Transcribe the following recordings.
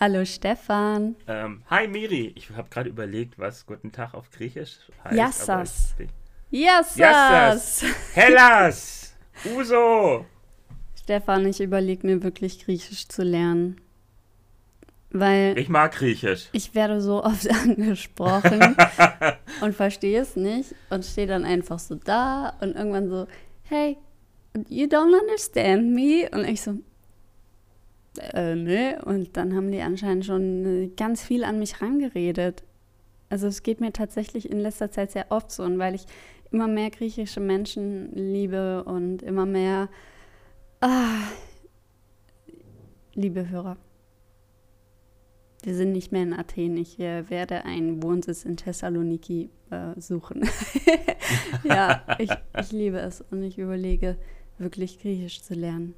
Hallo Stefan. Ähm, hi Miri, ich habe gerade überlegt, was Guten Tag auf Griechisch heißt. Yassas. Yassas. Yassas. Hellas. Uso. Stefan, ich überlege mir wirklich Griechisch zu lernen. Weil ich mag Griechisch. Ich werde so oft angesprochen und verstehe es nicht und stehe dann einfach so da und irgendwann so, hey, you don't understand me? Und ich so, äh, ne? Und dann haben die anscheinend schon äh, ganz viel an mich rangeredet. Also es geht mir tatsächlich in letzter Zeit sehr oft so, und weil ich immer mehr griechische Menschen liebe und immer mehr, ah, liebe Hörer, wir sind nicht mehr in Athen. Ich äh, werde einen Wohnsitz in Thessaloniki äh, suchen. ja, ich, ich liebe es und ich überlege, wirklich Griechisch zu lernen.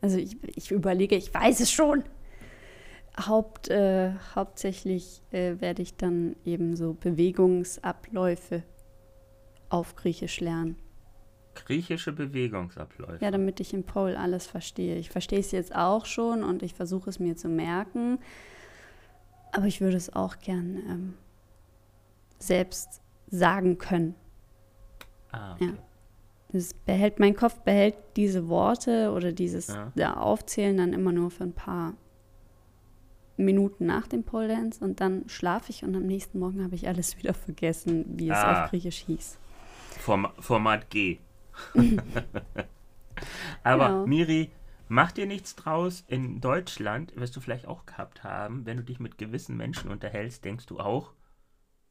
Also ich, ich überlege, ich weiß es schon. Haupt, äh, hauptsächlich äh, werde ich dann eben so Bewegungsabläufe auf Griechisch lernen. Griechische Bewegungsabläufe. Ja, damit ich im Pole alles verstehe. Ich verstehe es jetzt auch schon und ich versuche es mir zu merken. Aber ich würde es auch gern ähm, selbst sagen können. Ah, okay. Ja. Das behält, mein Kopf behält diese Worte oder dieses ja. ja. Aufzählen dann immer nur für ein paar Minuten nach dem Pole Dance und dann schlafe ich und am nächsten Morgen habe ich alles wieder vergessen, wie es ah. auf Griechisch hieß. Form Format G. Aber genau. Miri, mach dir nichts draus. In Deutschland wirst du vielleicht auch gehabt haben, wenn du dich mit gewissen Menschen unterhältst, denkst du auch,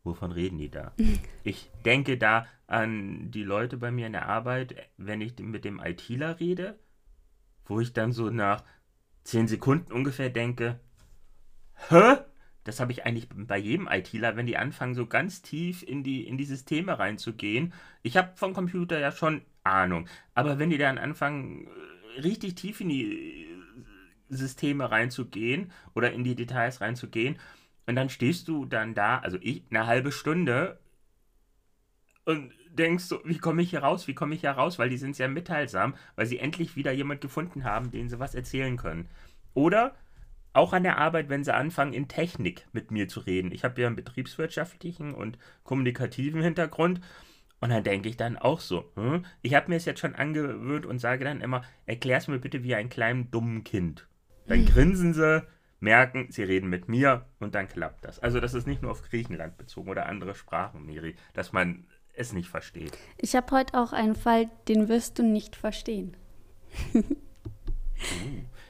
wovon reden die da? ich denke da an die Leute bei mir in der Arbeit, wenn ich mit dem ITler rede, wo ich dann so nach zehn Sekunden ungefähr denke, hä? Das habe ich eigentlich bei jedem ITler, wenn die anfangen, so ganz tief in die, in die Systeme reinzugehen. Ich habe vom Computer ja schon Ahnung. Aber wenn die dann anfangen, richtig tief in die Systeme reinzugehen oder in die Details reinzugehen, und dann stehst du dann da, also ich, eine halbe Stunde und denkst so, wie komme ich hier raus, wie komme ich hier raus, weil die sind sehr mitteilsam, weil sie endlich wieder jemand gefunden haben, den sie was erzählen können. Oder auch an der Arbeit, wenn sie anfangen, in Technik mit mir zu reden. Ich habe ja einen betriebswirtschaftlichen und kommunikativen Hintergrund. Und dann denke ich dann auch so, hm? ich habe mir es jetzt schon angewöhnt und sage dann immer, erklär es mir bitte wie ein kleinem dummen Kind. Dann hm. grinsen sie merken, sie reden mit mir und dann klappt das. Also das ist nicht nur auf Griechenland bezogen oder andere Sprachen, Miri, dass man es nicht versteht. Ich habe heute auch einen Fall, den wirst du nicht verstehen. uh.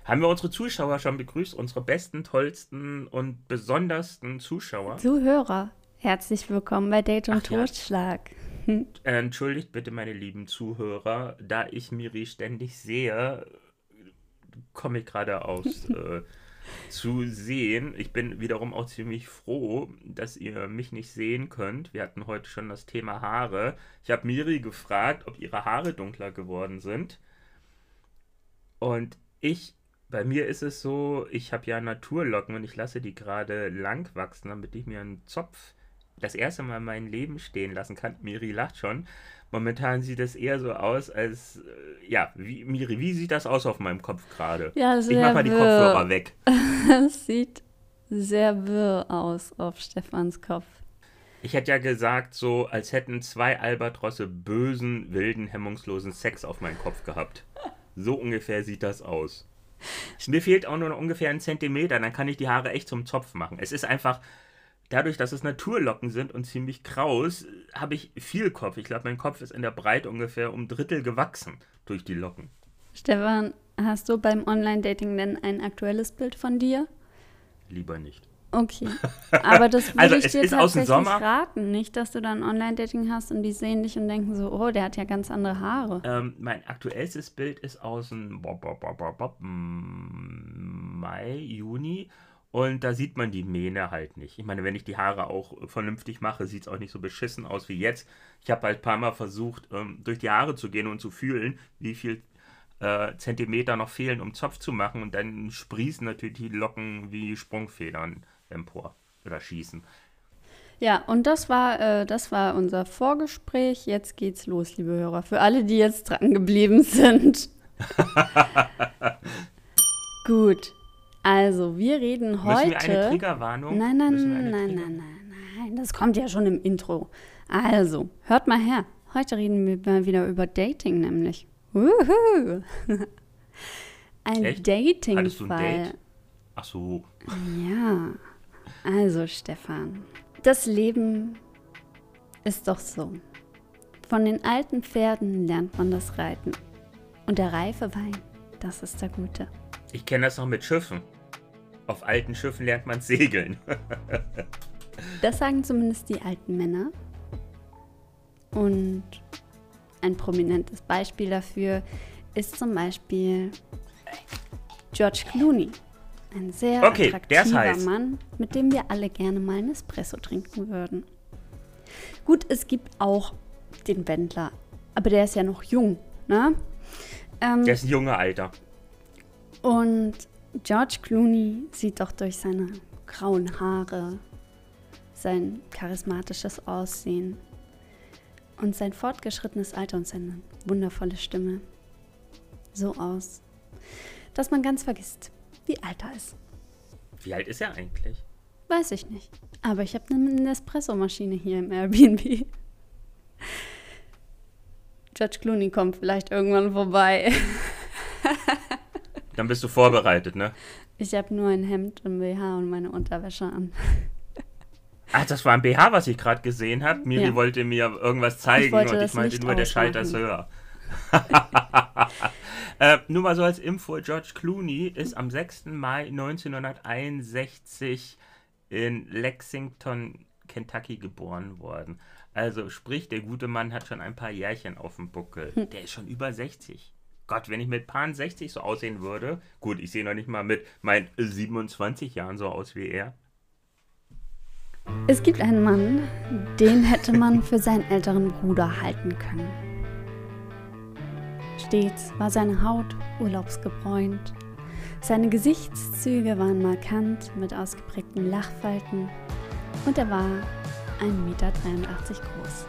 Haben wir unsere Zuschauer schon begrüßt, unsere besten, tollsten und besondersten Zuschauer? Zuhörer, herzlich willkommen bei Date und Ach, Totschlag. Ja. Entschuldigt bitte, meine lieben Zuhörer, da ich Miri ständig sehe, komme ich gerade aus äh, zu sehen. Ich bin wiederum auch ziemlich froh, dass ihr mich nicht sehen könnt. Wir hatten heute schon das Thema Haare. Ich habe Miri gefragt, ob ihre Haare dunkler geworden sind. Und ich, bei mir ist es so, ich habe ja Naturlocken und ich lasse die gerade lang wachsen, damit ich mir einen Zopf das erste Mal in meinem Leben stehen lassen kann. Miri lacht schon. Momentan sieht es eher so aus, als, äh, ja, wie, Miri, wie sieht das aus auf meinem Kopf gerade? Ja, ich mach mal die wirr. Kopfhörer weg. Es sieht sehr wirr aus auf Stefans Kopf. Ich hätte ja gesagt, so als hätten zwei Albatrosse bösen, wilden, hemmungslosen Sex auf meinen Kopf gehabt. So ungefähr sieht das aus. Mir fehlt auch nur noch ungefähr ein Zentimeter, dann kann ich die Haare echt zum Zopf machen. Es ist einfach dadurch, dass es Naturlocken sind und ziemlich kraus, habe ich viel Kopf. Ich glaube, mein Kopf ist in der Breite ungefähr um Drittel gewachsen durch die Locken. Stefan, hast du beim Online-Dating denn ein aktuelles Bild von dir? Lieber nicht. Okay. Aber das würde also, ich dir tatsächlich raten. Nicht, dass du dann Online-Dating hast und die sehen dich und denken so, oh, der hat ja ganz andere Haare. Ähm, mein aktuellstes Bild ist aus dem Mai, Juni Und da sieht man die Mähne halt nicht. Ich meine, wenn ich die Haare auch vernünftig mache, sieht es auch nicht so beschissen aus wie jetzt. Ich habe halt ein paar Mal versucht, ähm, durch die Haare zu gehen und zu fühlen, wie viel äh, Zentimeter noch fehlen, um Zopf zu machen. Und dann sprießen natürlich die Locken wie Sprungfedern empor oder schießen. Ja, und das war, äh, das war unser Vorgespräch. Jetzt geht's los, liebe Hörer. Für alle, die jetzt dran geblieben sind. Gut. Also, wir reden heute. Müssen wir eine Triggerwarnung? Nein, nein, nein, eine nein, Trigger- nein, nein. Das kommt ja schon im Intro. Also, hört mal her. Heute reden wir mal wieder über Dating, nämlich. Wuhu. Ein Echt? Hattest du ein Dating-Fall. Date? Ach so. Ja, also Stefan, das Leben ist doch so. Von den alten Pferden lernt man das Reiten. Und der reife Wein, das ist der gute. Ich kenne das noch mit Schiffen. Auf alten Schiffen lernt man segeln. Das sagen zumindest die alten Männer. Und ein prominentes Beispiel dafür ist zum Beispiel George Clooney. Ein sehr Okay, attraktiver. Mann, mit dem wir alle gerne mal einen Espresso trinken würden. Gut, es gibt auch den Wendler, aber der ist ja noch jung, ne? Ähm, Der ist ein junger Alter. und George Clooney sieht doch durch seine grauen Haare, sein charismatisches Aussehen und sein fortgeschrittenes Alter und seine wundervolle Stimme so aus, dass man ganz vergisst, wie alt er ist. Wie alt ist er eigentlich? Weiß ich nicht. Aber ich habe eine Nespresso-Maschine hier im Airbnb. George Clooney kommt vielleicht irgendwann vorbei. Dann bist du vorbereitet, ne? Ich habe nur ein Hemd und BH und meine Unterwäsche an. Ach, das war ein BH, was ich gerade gesehen habe. Miri Ja. wollte mir irgendwas zeigen wollte und ich meinte nur, der Schalter ist höher. äh, nur mal so als Info, George Clooney ist am 6. Mai 1961 in Lexington, Kentucky geboren worden. Also sprich, der gute Mann hat schon ein paar Jährchen auf dem Buckel. Der ist schon über 60. Gott, wenn ich mit Pan 60 so aussehen würde, gut, ich sehe noch nicht mal mit meinen 27 Jahren so aus wie er. Es gibt einen Mann, den hätte man für seinen älteren Bruder halten können. Stets war seine Haut urlaubsgebräunt. Seine Gesichtszüge waren markant mit ausgeprägten Lachfalten und er war 1,83 Meter groß.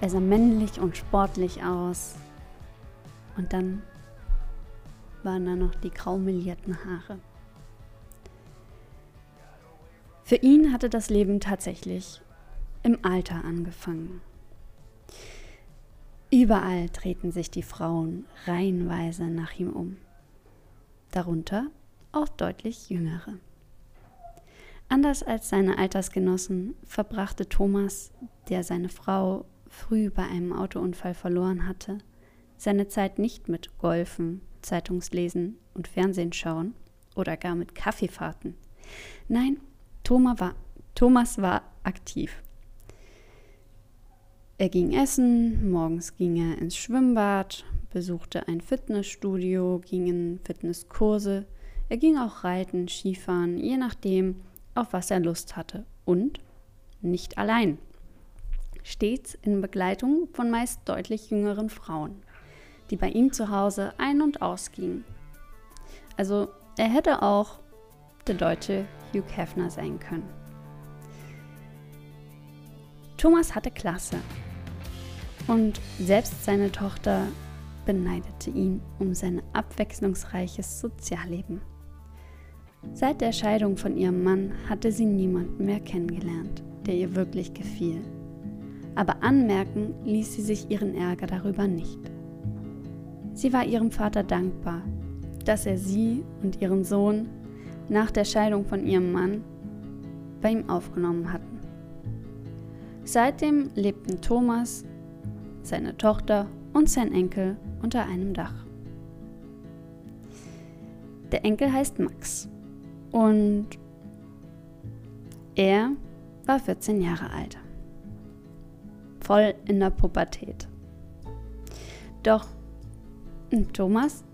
Er sah männlich und sportlich aus. Und dann waren da noch die grau melierten Haare. Für ihn hatte das Leben tatsächlich im Alter angefangen. Überall drehten sich die Frauen reihenweise nach ihm um. Darunter auch deutlich jüngere. Anders als seine Altersgenossen verbrachte Thomas, der seine Frau früh bei einem Autounfall verloren hatte, seine Zeit nicht mit Golfen, Zeitungslesen und Fernsehen schauen oder gar mit Kaffeefahrten. Nein, Thomas war, Thomas war aktiv. Er ging essen, morgens ging er ins Schwimmbad, besuchte ein Fitnessstudio, ging in Fitnesskurse, er ging auch reiten, Skifahren, je nachdem, auf was er Lust hatte. Und nicht allein. Stets in Begleitung von meist deutlich jüngeren Frauen, die bei ihm zu Hause ein- und ausgingen. Also er hätte auch der deutsche Hugh Hefner sein können. Thomas hatte Klasse und selbst seine Tochter beneidete ihn um sein abwechslungsreiches Sozialleben. Seit der Scheidung von ihrem Mann hatte sie niemanden mehr kennengelernt, der ihr wirklich gefiel. Aber anmerken ließ sie sich ihren Ärger darüber nicht. Sie war ihrem Vater dankbar, dass er sie und ihren Sohn nach der Scheidung von ihrem Mann bei ihm aufgenommen hatten. Seitdem lebten Thomas, seine Tochter und sein Enkel unter einem Dach. Der Enkel heißt Max und er war 14 Jahre alt, voll in der Pubertät. Doch Thomas,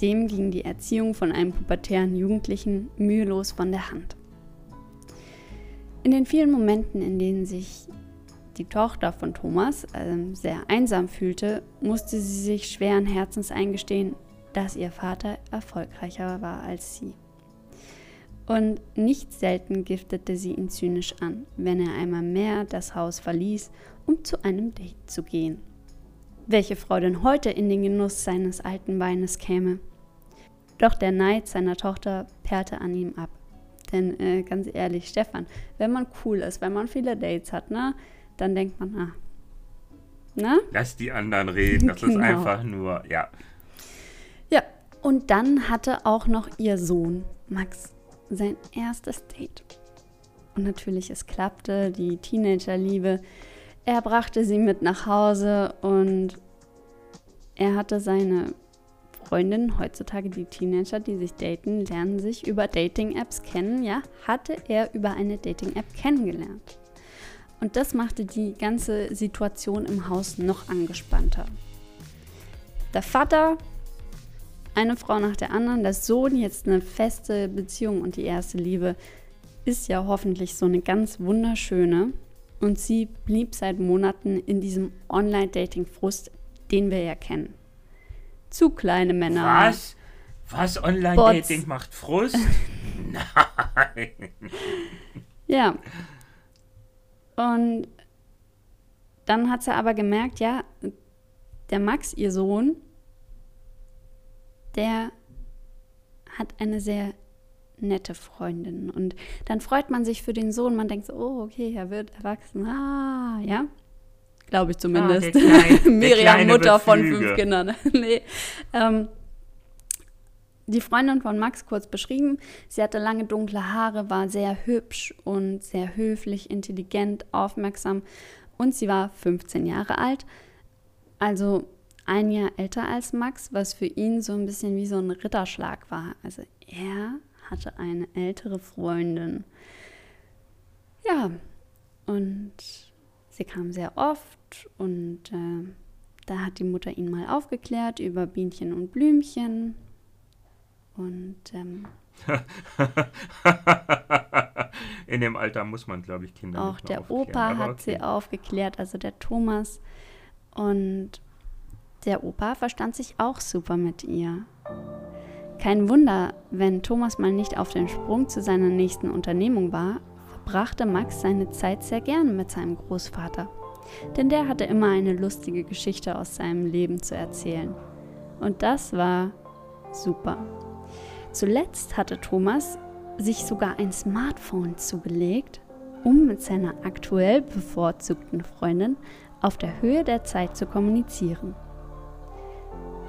dem ging die Erziehung von einem pubertären Jugendlichen mühelos von der Hand. In den vielen Momenten, in denen sich die Tochter von Thomas äh, sehr einsam fühlte, musste sie sich schweren Herzens eingestehen, dass ihr Vater erfolgreicher war als sie. Und nicht selten giftete sie ihn zynisch an, wenn er einmal mehr das Haus verließ, um zu einem Date zu gehen. Welche Frau denn heute in den Genuss seines alten Weines käme? Doch der Neid seiner Tochter perlte an ihm ab. Denn äh, ganz ehrlich, Stefan, wenn man cool ist, wenn man viele Dates hat, ne, dann denkt man, ah, ne? Lass die anderen reden, das genau. ist einfach nur, ja. Ja, und dann hatte auch noch ihr Sohn, Max, sein erstes Date. Und natürlich, es klappte, die Teenagerliebe. Er brachte sie mit nach Hause und er hatte seine Freundinnen, heutzutage die Teenager, die sich daten, lernen sich über Dating-Apps kennen. Ja, hatte er über eine Dating-App kennengelernt. Und das machte die ganze Situation im Haus noch angespannter. Der Vater, eine Frau nach der anderen, der Sohn jetzt eine feste Beziehung und die erste Liebe ist ja hoffentlich so eine ganz wunderschöne. Und sie blieb seit Monaten in diesem Online-Dating-Frust, den wir ja kennen zu kleine Männer. Was? Was? Online-Dating macht Frust? Nein. Ja. Und dann hat sie aber gemerkt, ja, der Max, ihr Sohn, der hat eine sehr nette Freundin. Und dann freut man sich für den Sohn. Man denkt so, oh, okay, er wird erwachsen. Ah, ja. Glaube ich ah, zumindest. Ah, kleine, Miriam, Mutter von fünf Kindern. nee. Ähm, die Freundin von Max kurz beschrieben. Sie hatte lange dunkle Haare, war sehr hübsch und sehr höflich, intelligent, aufmerksam und sie war 15 Jahre alt. Also ein Jahr älter als Max, was für ihn so ein bisschen wie so ein Ritterschlag war. Also er hatte eine ältere Freundin. Ja, und sie kam sehr oft und äh, da hat die Mutter ihn mal aufgeklärt über Bienchen und Blümchen. Und ähm, in dem Alter muss man, glaube ich, Kinder. Auch der Opa hat okay. sie aufgeklärt, also der Thomas. Und der Opa verstand sich auch super mit ihr. Kein Wunder, wenn Thomas mal nicht auf dem Sprung zu seiner nächsten Unternehmung war, verbrachte Max seine Zeit sehr gern mit seinem Großvater denn der hatte immer eine lustige Geschichte aus seinem Leben zu erzählen. Und das war super. Zuletzt hatte Thomas sich sogar ein Smartphone zugelegt, um mit seiner aktuell bevorzugten Freundin auf der Höhe der Zeit zu kommunizieren.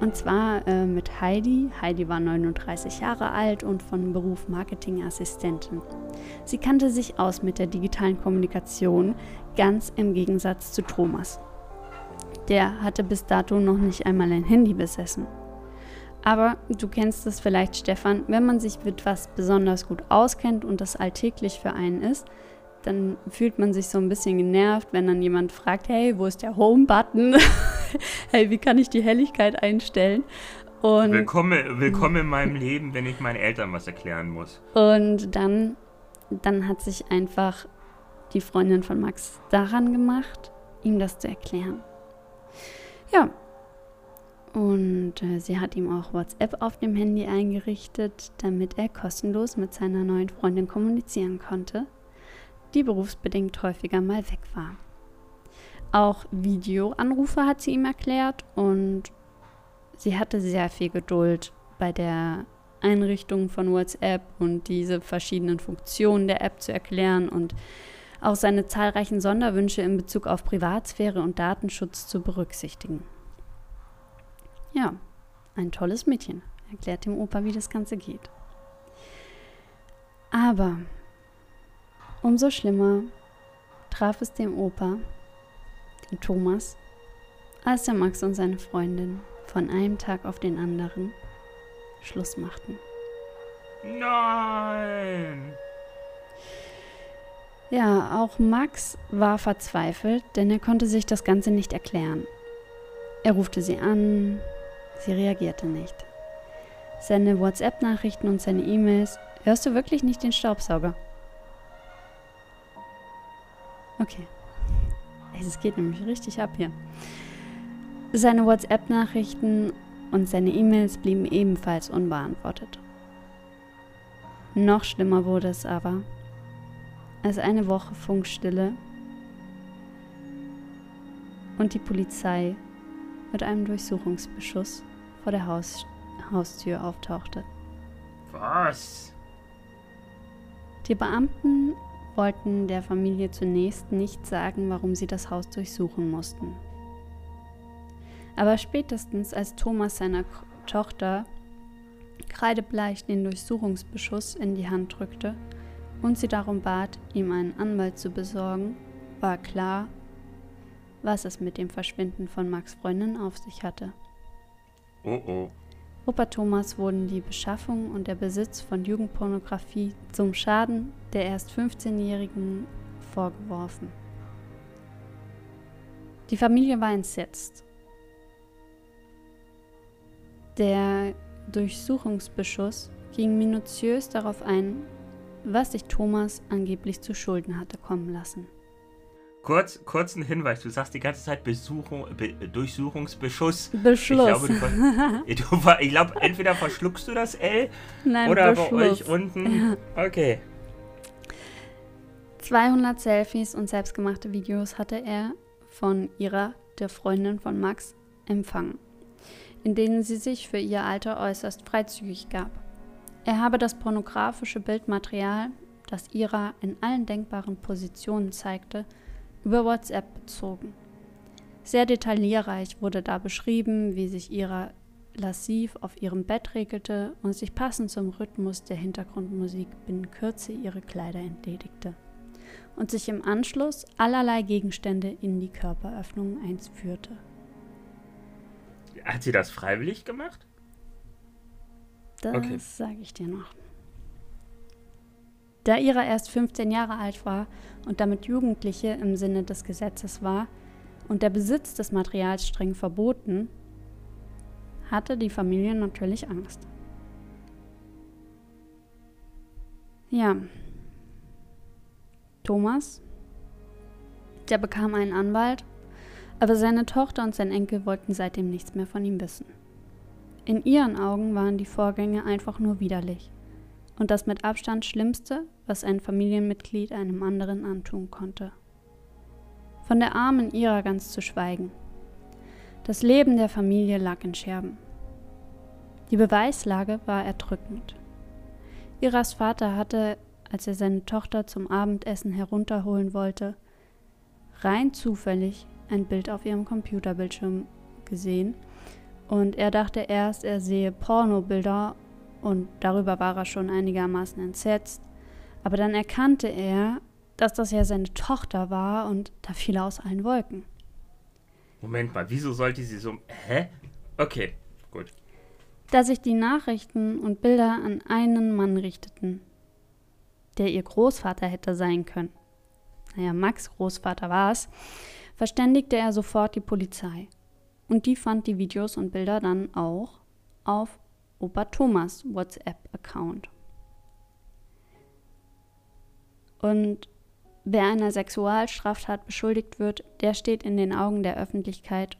Und zwar äh, mit Heidi. Heidi war 39 Jahre alt und von Beruf Marketingassistentin. Sie kannte sich aus mit der digitalen Kommunikation, ganz im Gegensatz zu Thomas. Der hatte bis dato noch nicht einmal ein Handy besessen. Aber du kennst es vielleicht, Stefan, wenn man sich mit was besonders gut auskennt und das alltäglich für einen ist, dann fühlt man sich so ein bisschen genervt, wenn dann jemand fragt, hey, wo ist der Home-Button? hey, wie kann ich die Helligkeit einstellen? Und willkommen, willkommen in meinem Leben, wenn ich meinen Eltern was erklären muss. Und dann, dann hat sich einfach die Freundin von Max daran gemacht, ihm das zu erklären. Ja. Und äh, sie hat ihm auch WhatsApp auf dem Handy eingerichtet, damit er kostenlos mit seiner neuen Freundin kommunizieren konnte die berufsbedingt häufiger mal weg war. Auch Videoanrufe hat sie ihm erklärt und sie hatte sehr viel Geduld bei der Einrichtung von WhatsApp und diese verschiedenen Funktionen der App zu erklären und auch seine zahlreichen Sonderwünsche in Bezug auf Privatsphäre und Datenschutz zu berücksichtigen. Ja, ein tolles Mädchen, erklärt dem Opa, wie das Ganze geht. Aber Umso schlimmer traf es dem Opa, den Thomas, als der Max und seine Freundin von einem Tag auf den anderen Schluss machten. Nein! Ja, auch Max war verzweifelt, denn er konnte sich das Ganze nicht erklären. Er rufte sie an, sie reagierte nicht. seine WhatsApp-Nachrichten und seine E-Mails. Hörst du wirklich nicht den Staubsauger? Okay. Es geht nämlich richtig ab hier. Seine WhatsApp-Nachrichten und seine E-Mails blieben ebenfalls unbeantwortet. Noch schlimmer wurde es aber, als eine Woche Funkstille und die Polizei mit einem Durchsuchungsbeschuss vor der Haus Haustür auftauchte. Was? Die Beamten wollten der Familie zunächst nicht sagen, warum sie das Haus durchsuchen mussten. Aber spätestens als Thomas seiner Tochter kreidebleich den Durchsuchungsbeschuss in die Hand drückte und sie darum bat, ihm einen Anwalt zu besorgen, war klar, was es mit dem Verschwinden von Max Freundin auf sich hatte. Oh oh. Opa Thomas wurden die Beschaffung und der Besitz von Jugendpornografie zum Schaden der erst 15-Jährigen vorgeworfen. Die Familie war entsetzt. Der Durchsuchungsbeschuss ging minutiös darauf ein, was sich Thomas angeblich zu Schulden hatte kommen lassen. Kurz, kurzen Hinweis, du sagst die ganze Zeit Besuchung, Be Durchsuchungsbeschuss. Beschluss. Ich glaube, du, ich glaube, entweder verschluckst du das L Nein, oder Beschluss. bei euch unten. Okay. 200 Selfies und selbstgemachte Videos hatte er von ihrer, der Freundin von Max, empfangen, in denen sie sich für ihr Alter äußerst freizügig gab. Er habe das pornografische Bildmaterial, das Ira in allen denkbaren Positionen zeigte, über WhatsApp bezogen. Sehr detaillierreich wurde da beschrieben, wie sich Ira lassiv auf ihrem Bett regelte und sich passend zum Rhythmus der Hintergrundmusik binnen Kürze ihre Kleider entledigte und sich im Anschluss allerlei Gegenstände in die Körperöffnungen einführte. Hat sie das freiwillig gemacht? Das Okay. sage ich dir noch. Da Ira erst 15 Jahre alt war und damit Jugendliche im Sinne des Gesetzes war und der Besitz des Materials streng verboten, hatte die Familie natürlich Angst. Ja. Thomas, der bekam einen Anwalt, aber seine Tochter und sein Enkel wollten seitdem nichts mehr von ihm wissen. In ihren Augen waren die Vorgänge einfach nur widerlich und das mit Abstand Schlimmste, was ein Familienmitglied einem anderen antun konnte. Von der armen Ira ganz zu schweigen. Das Leben der Familie lag in Scherben. Die Beweislage war erdrückend. Iras Vater hatte, als er seine Tochter zum Abendessen herunterholen wollte, rein zufällig ein Bild auf ihrem Computerbildschirm gesehen und er dachte erst, er sehe Pornobilder und darüber war er schon einigermaßen entsetzt. Aber dann erkannte er, dass das ja seine Tochter war und da fiel er aus allen Wolken. Moment mal, wieso sollte sie so. Hä? Okay, gut. Da sich die Nachrichten und Bilder an einen Mann richteten, der ihr Großvater hätte sein können, naja, Max Großvater war es, verständigte er sofort die Polizei. Und die fand die Videos und Bilder dann auch auf Opa Thomas WhatsApp-Account. Und wer einer Sexualstraftat beschuldigt wird, der steht in den Augen der Öffentlichkeit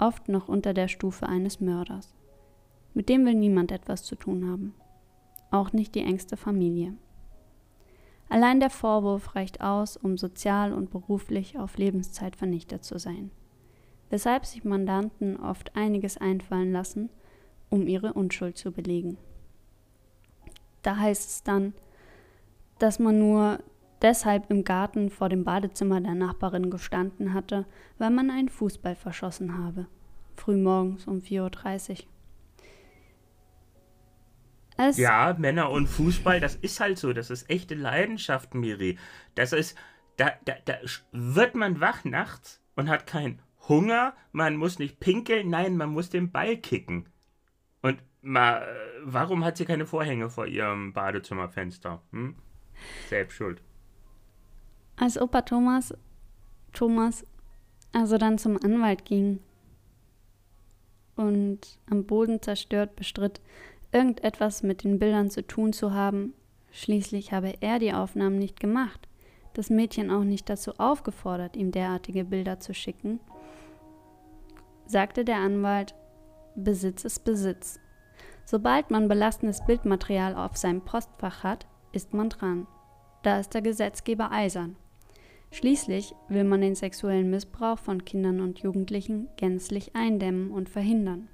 oft noch unter der Stufe eines Mörders. Mit dem will niemand etwas zu tun haben. Auch nicht die engste Familie. Allein der Vorwurf reicht aus, um sozial und beruflich auf Lebenszeit vernichtet zu sein. Weshalb sich Mandanten oft einiges einfallen lassen, um ihre Unschuld zu belegen. Da heißt es dann, dass man nur deshalb im Garten vor dem Badezimmer der Nachbarin gestanden hatte, weil man einen Fußball verschossen habe. Frühmorgens um 4.30 Uhr. Es Ja, Männer und Fußball, das ist halt so. Das ist echte Leidenschaft, Miri. Das ist. Da, da, da wird man wach nachts und hat keinen Hunger, man muss nicht pinkeln, nein, man muss den Ball kicken. Und mal, äh, warum hat sie keine Vorhänge vor ihrem Badezimmerfenster? Hm? Selbst schuld. Als Opa Thomas, Thomas also dann zum Anwalt ging und am Boden zerstört bestritt, irgendetwas mit den Bildern zu tun zu haben. Schließlich habe er die Aufnahmen nicht gemacht, das Mädchen auch nicht dazu aufgefordert, ihm derartige Bilder zu schicken, sagte der Anwalt, Besitz ist Besitz. Sobald man belastendes Bildmaterial auf seinem Postfach hat, ist man dran. Da ist der Gesetzgeber eisern. Schließlich will man den sexuellen Missbrauch von Kindern und Jugendlichen gänzlich eindämmen und verhindern,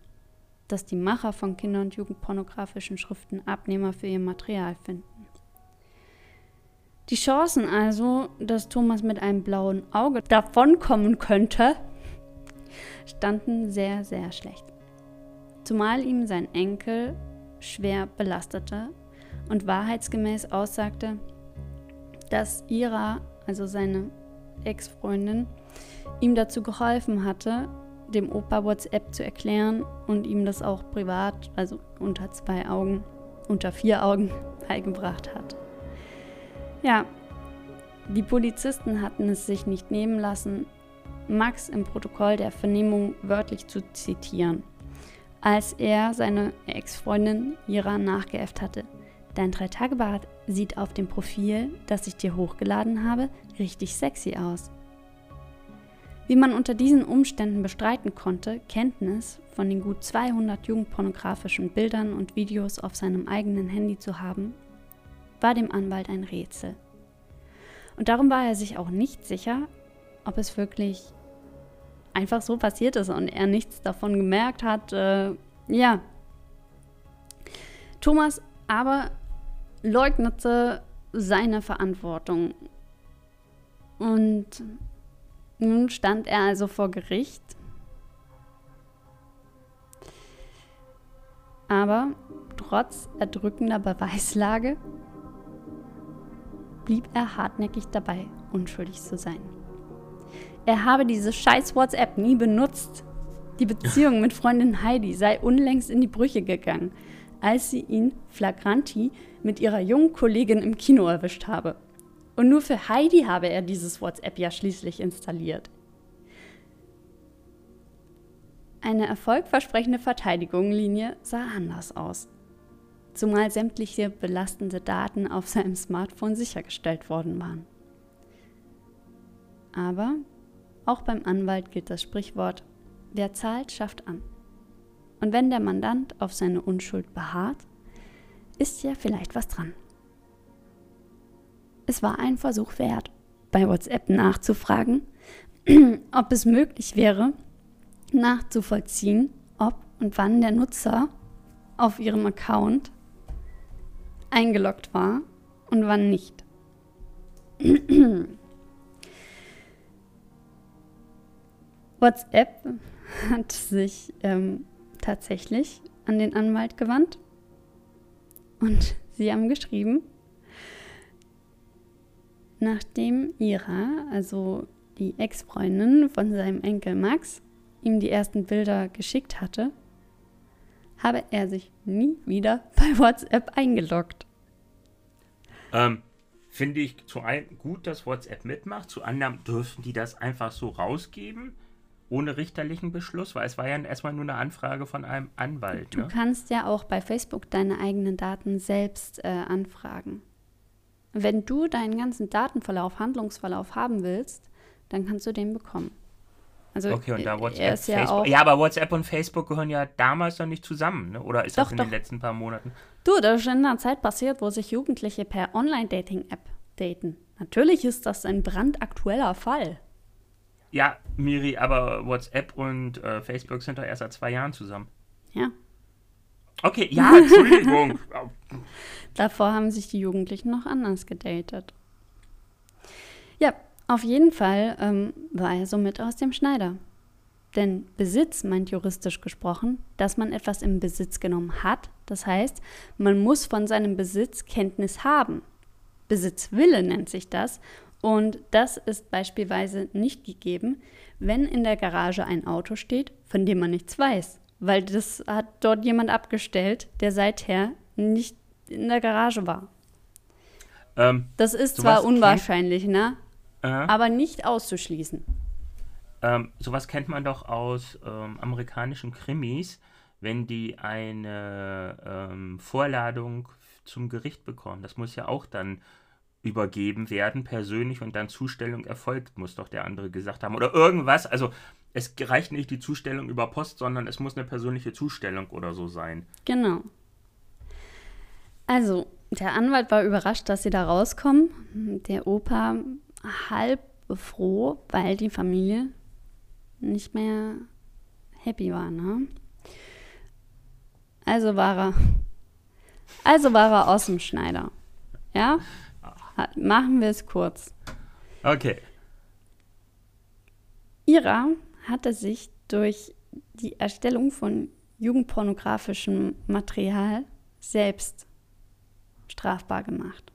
dass die Macher von Kinder- und Jugendpornografischen Schriften Abnehmer für ihr Material finden. Die Chancen also, dass Thomas mit einem blauen Auge davonkommen könnte, standen sehr, sehr schlecht. Zumal ihm sein Enkel schwer belastete und wahrheitsgemäß aussagte, dass Ira, also seine Ex-Freundin, ihm dazu geholfen hatte, dem Opa WhatsApp zu erklären und ihm das auch privat, also unter zwei Augen, unter vier Augen beigebracht hat. Ja, die Polizisten hatten es sich nicht nehmen lassen, Max im Protokoll der Vernehmung wörtlich zu zitieren, als er seine Ex-Freundin Ira nachgeäfft hatte. Dein Drei-Tage-Bart sieht auf dem Profil, das ich dir hochgeladen habe, richtig sexy aus. Wie man unter diesen Umständen bestreiten konnte, Kenntnis von den gut 200 jugendpornografischen Bildern und Videos auf seinem eigenen Handy zu haben, war dem Anwalt ein Rätsel. Und darum war er sich auch nicht sicher, ob es wirklich einfach so passiert ist und er nichts davon gemerkt hat. Äh, ja. Thomas aber leugnete seine Verantwortung. Und nun stand er also vor Gericht. Aber trotz erdrückender Beweislage blieb er hartnäckig dabei, unschuldig zu sein. Er habe diese scheiß WhatsApp nie benutzt. Die Beziehung mit Freundin Heidi sei unlängst in die Brüche gegangen als sie ihn flagranti mit ihrer jungen Kollegin im Kino erwischt habe. Und nur für Heidi habe er dieses WhatsApp ja schließlich installiert. Eine erfolgversprechende Verteidigungslinie sah anders aus. Zumal sämtliche belastende Daten auf seinem Smartphone sichergestellt worden waren. Aber auch beim Anwalt gilt das Sprichwort, wer zahlt, schafft an. Und wenn der Mandant auf seine Unschuld beharrt, ist ja vielleicht was dran. Es war ein Versuch wert, bei WhatsApp nachzufragen, ob es möglich wäre, nachzuvollziehen, ob und wann der Nutzer auf ihrem Account eingeloggt war und wann nicht. WhatsApp hat sich ähm, tatsächlich an den Anwalt gewandt und sie haben geschrieben, nachdem Ira, also die Ex-Freundin von seinem Enkel Max, ihm die ersten Bilder geschickt hatte, habe er sich nie wieder bei WhatsApp eingeloggt. Ähm, Finde ich zu einem gut, dass WhatsApp mitmacht, zu anderem dürfen die das einfach so rausgeben ohne richterlichen Beschluss, weil es war ja erstmal nur eine Anfrage von einem Anwalt. Ne? Du kannst ja auch bei Facebook deine eigenen Daten selbst äh, anfragen. Wenn du deinen ganzen Datenverlauf, Handlungsverlauf haben willst, dann kannst du den bekommen. Also okay, und da äh, WhatsApp, ist ja, Facebook. ja, aber WhatsApp und Facebook gehören ja damals noch nicht zusammen, ne? oder ist doch, das in doch. den letzten paar Monaten? Du, das ist in einer Zeit passiert, wo sich Jugendliche per Online-Dating-App daten. Natürlich ist das ein brandaktueller Fall. Ja, Miri, aber WhatsApp und äh, Facebook sind doch erst seit zwei Jahren zusammen. Ja. Okay, ja, Entschuldigung. Davor haben sich die Jugendlichen noch anders gedatet. Ja, auf jeden Fall ähm, war er somit aus dem Schneider. Denn Besitz meint juristisch gesprochen, dass man etwas im Besitz genommen hat. Das heißt, man muss von seinem Besitz Kenntnis haben. Besitzwille nennt sich das. Und das ist beispielsweise nicht gegeben, wenn in der Garage ein Auto steht, von dem man nichts weiß. Weil das hat dort jemand abgestellt, der seither nicht in der Garage war. Ähm, das ist zwar unwahrscheinlich, ne? Äh, aber nicht auszuschließen. Ähm, sowas kennt man doch aus ähm, amerikanischen Krimis, wenn die eine ähm, Vorladung zum Gericht bekommen. Das muss ja auch dann übergeben werden, persönlich, und dann Zustellung erfolgt, muss doch der andere gesagt haben. Oder irgendwas. Also es reicht nicht die Zustellung über Post, sondern es muss eine persönliche Zustellung oder so sein. Genau. Also, der Anwalt war überrascht, dass sie da rauskommen. Der Opa halb froh, weil die Familie nicht mehr happy war. Ne? Also war er, also war er Außenschneider. Ja? Machen wir es kurz. Okay. Ira hatte sich durch die Erstellung von jugendpornografischem Material selbst strafbar gemacht.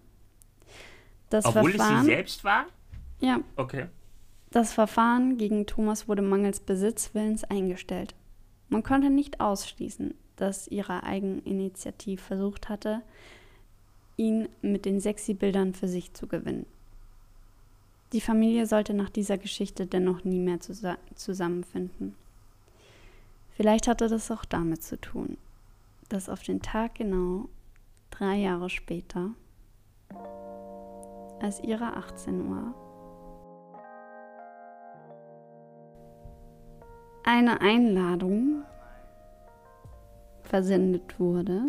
Das Obwohl Verfahren, es sie selbst war? Ja. Okay. Das Verfahren gegen Thomas wurde mangels Besitzwillens eingestellt. Man konnte nicht ausschließen, dass ihre Eigeninitiativ versucht hatte, ihn mit den sexy Bildern für sich zu gewinnen. Die Familie sollte nach dieser Geschichte dennoch nie mehr zus zusammenfinden. Vielleicht hatte das auch damit zu tun, dass auf den Tag genau drei Jahre später, als ihre 18 war, eine Einladung versendet wurde,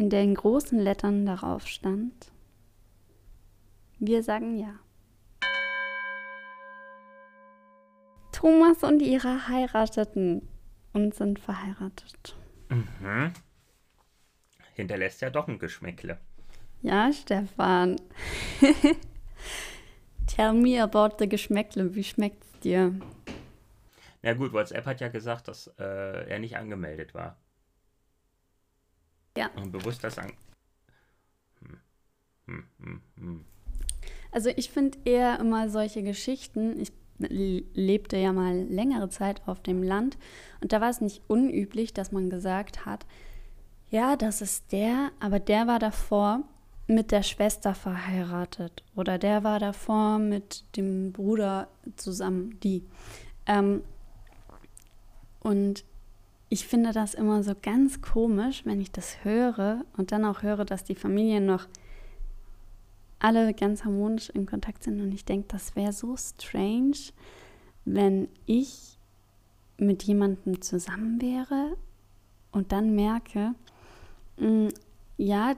in der in großen Lettern darauf stand, wir sagen ja. Thomas und Ira heirateten und sind verheiratet. Mhm. Hinterlässt ja doch ein Geschmäckle. Ja, Stefan. Tell me about the Geschmäckle. Wie schmeckt's dir? Na gut, WhatsApp hat ja gesagt, dass äh, er nicht angemeldet war. Ja. Und bewusst das an. Hm. Hm, hm, hm. Also ich finde eher immer solche Geschichten. Ich lebte ja mal längere Zeit auf dem Land und da war es nicht unüblich, dass man gesagt hat, ja, das ist der, aber der war davor mit der Schwester verheiratet oder der war davor mit dem Bruder zusammen, die. Ähm, und ich finde das immer so ganz komisch, wenn ich das höre und dann auch höre, dass die Familien noch alle ganz harmonisch in Kontakt sind. Und ich denke, das wäre so strange, wenn ich mit jemandem zusammen wäre und dann merke, mh, mm, ja,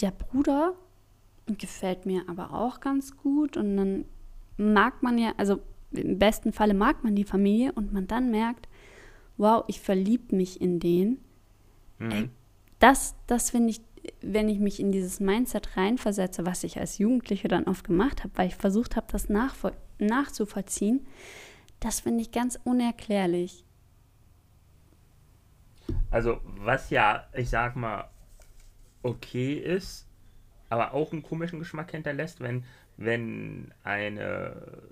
der Bruder gefällt mir aber auch ganz gut und dann mag man ja, also im besten Falle mag man die Familie und man dann merkt, wow, ich verliebe mich in den. Mhm. Ey, das, das finde ich, wenn ich mich in dieses Mindset reinversetze, was ich als Jugendliche dann oft gemacht habe, weil ich versucht habe, das nachzuvollziehen, das finde ich ganz unerklärlich. Also, was ja, ich sag mal, okay ist, aber auch einen komischen Geschmack hinterlässt, wenn, wenn eine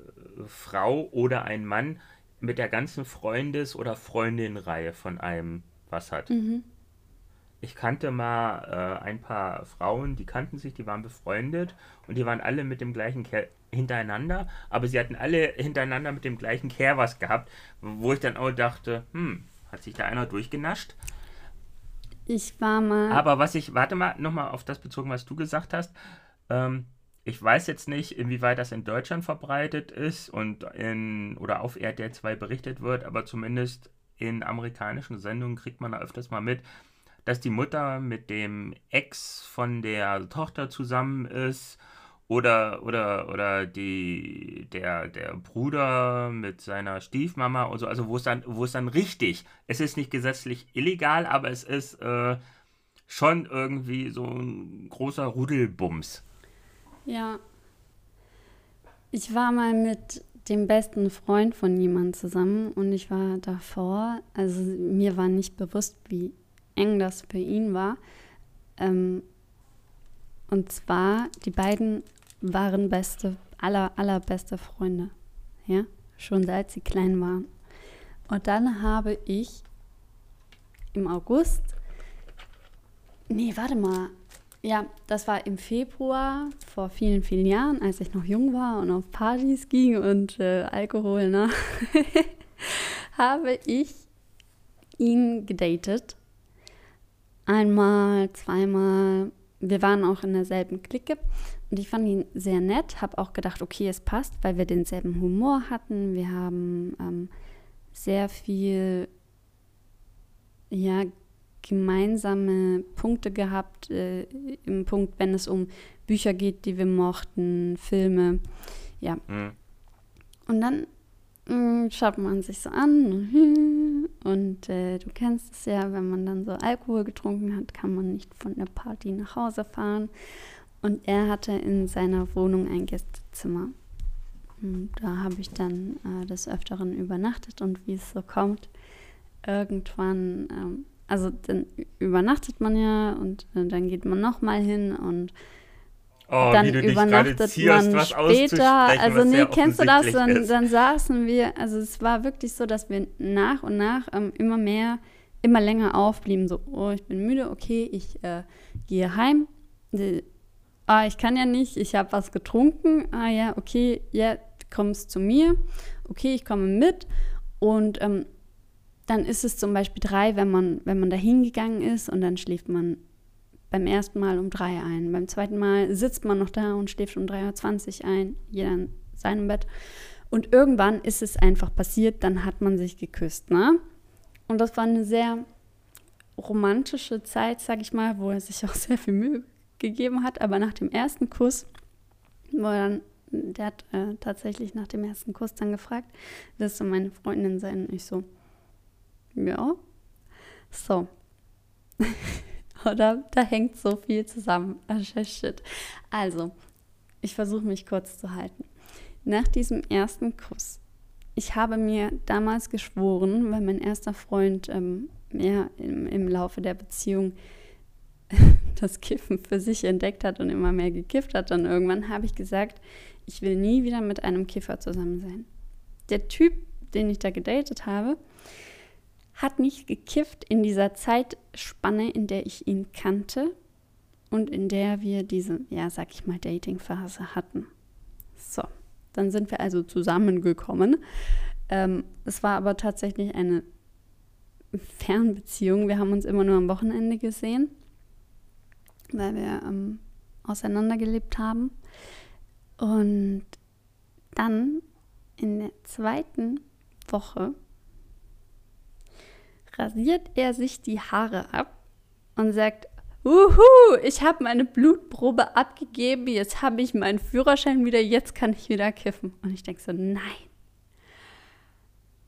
Frau oder ein Mann mit der ganzen Freundes- oder Freundin-Reihe von einem was hat. Mhm. Ich kannte mal äh, ein paar Frauen, die kannten sich, die waren befreundet und die waren alle mit dem gleichen Kerl hintereinander, aber sie hatten alle hintereinander mit dem gleichen Kerl was gehabt, wo ich dann auch dachte, hm, hat sich da einer durchgenascht? Ich war mal. Aber was ich, warte mal, nochmal auf das bezogen, was du gesagt hast. Ähm, ich weiß jetzt nicht, inwieweit das in Deutschland verbreitet ist und in oder auf RTL 2 berichtet wird, aber zumindest in amerikanischen Sendungen kriegt man da öfters mal mit, dass die Mutter mit dem Ex von der Tochter zusammen ist oder oder oder die der der Bruder mit seiner Stiefmama und so. Also wo es dann wo es dann richtig es ist nicht gesetzlich illegal aber es ist äh, schon irgendwie so ein großer Rudelbums ja. Ich war mal mit dem besten Freund von jemandem zusammen und ich war davor, also mir war nicht bewusst, wie eng das für ihn war. Ähm, und zwar, die beiden waren beste, aller, allerbeste Freunde. Ja, schon seit sie klein waren. Und dann habe ich im August, nee, warte mal, ja, das war im Februar vor vielen, vielen Jahren, als ich noch jung war und auf Partys ging und äh, Alkohol, ne? habe ich ihn gedatet. Einmal, zweimal. Wir waren auch in derselben Clique und ich fand ihn sehr nett. Habe auch gedacht, okay, es passt, weil wir denselben Humor hatten. Wir haben ähm, sehr viel, ja, gemeinsame Punkte gehabt äh, im Punkt, wenn es um Bücher geht, die wir mochten, Filme. Ja. Mhm. Und dann mh, mm, schaut man sich so an und äh, du kennst es ja, wenn man dann so Alkohol getrunken hat, kann man nicht von der Party nach Hause fahren. Und er hatte in seiner Wohnung ein Gästezimmer. Und da habe ich dann äh, des Öfteren übernachtet und wie es so kommt, irgendwann, ähm, also dann übernachtet man ja und äh, dann geht man nochmal hin und Oh, dann übernachtet zierst, man später. Also nee, kennst du das? Dann, dann, saßen wir, also es war wirklich so, dass wir nach und nach ähm, immer mehr, immer länger aufblieben. So, oh, ich bin müde, okay, ich äh, gehe heim. Die, ah, ich kann ja nicht, ich habe was getrunken. Ah ja, okay, ja, kommst zu mir. Okay, ich komme mit. Und ähm, dann ist es zum Beispiel drei, wenn man, wenn man da hingegangen ist und dann schläft man beim ersten Mal um drei ein. Beim zweiten Mal sitzt man noch da und schläft um 3.20 Uhr ein, jeder in seinem Bett. Und irgendwann ist es einfach passiert, dann hat man sich geküsst, ne? Und das war eine sehr romantische Zeit, sag ich mal, wo er sich auch sehr viel Mühe gegeben hat. Aber nach dem ersten Kuss, wo er dann, der hat äh, tatsächlich nach dem ersten Kuss dann gefragt, willst du meine Freundin sein? Und ich so, ja. So. Oder da hängt so viel zusammen. Shit. Also, ich versuche mich kurz zu halten. Nach diesem ersten Kuss, ich habe mir damals geschworen, weil mein erster Freund ähm, ja, im, im Laufe der Beziehung das Kiffen für sich entdeckt hat und immer mehr gekifft hat, dann irgendwann habe ich gesagt, ich will nie wieder mit einem Kiffer zusammen sein. Der Typ, den ich da gedatet habe, hat nicht gekifft in dieser Zeitspanne, in der ich ihn kannte und in der wir diese, ja, sag ich mal, Dating-Phase hatten. So, dann sind wir also zusammengekommen. Ähm, es war aber tatsächlich eine Fernbeziehung. Wir haben uns immer nur am Wochenende gesehen, weil wir ähm, auseinandergelebt haben. Und dann in der zweiten Woche rasiert er sich die Haare ab und sagt, Uhu, ich habe meine Blutprobe abgegeben, jetzt habe ich meinen Führerschein wieder, jetzt kann ich wieder kiffen. Und ich denke so, nein.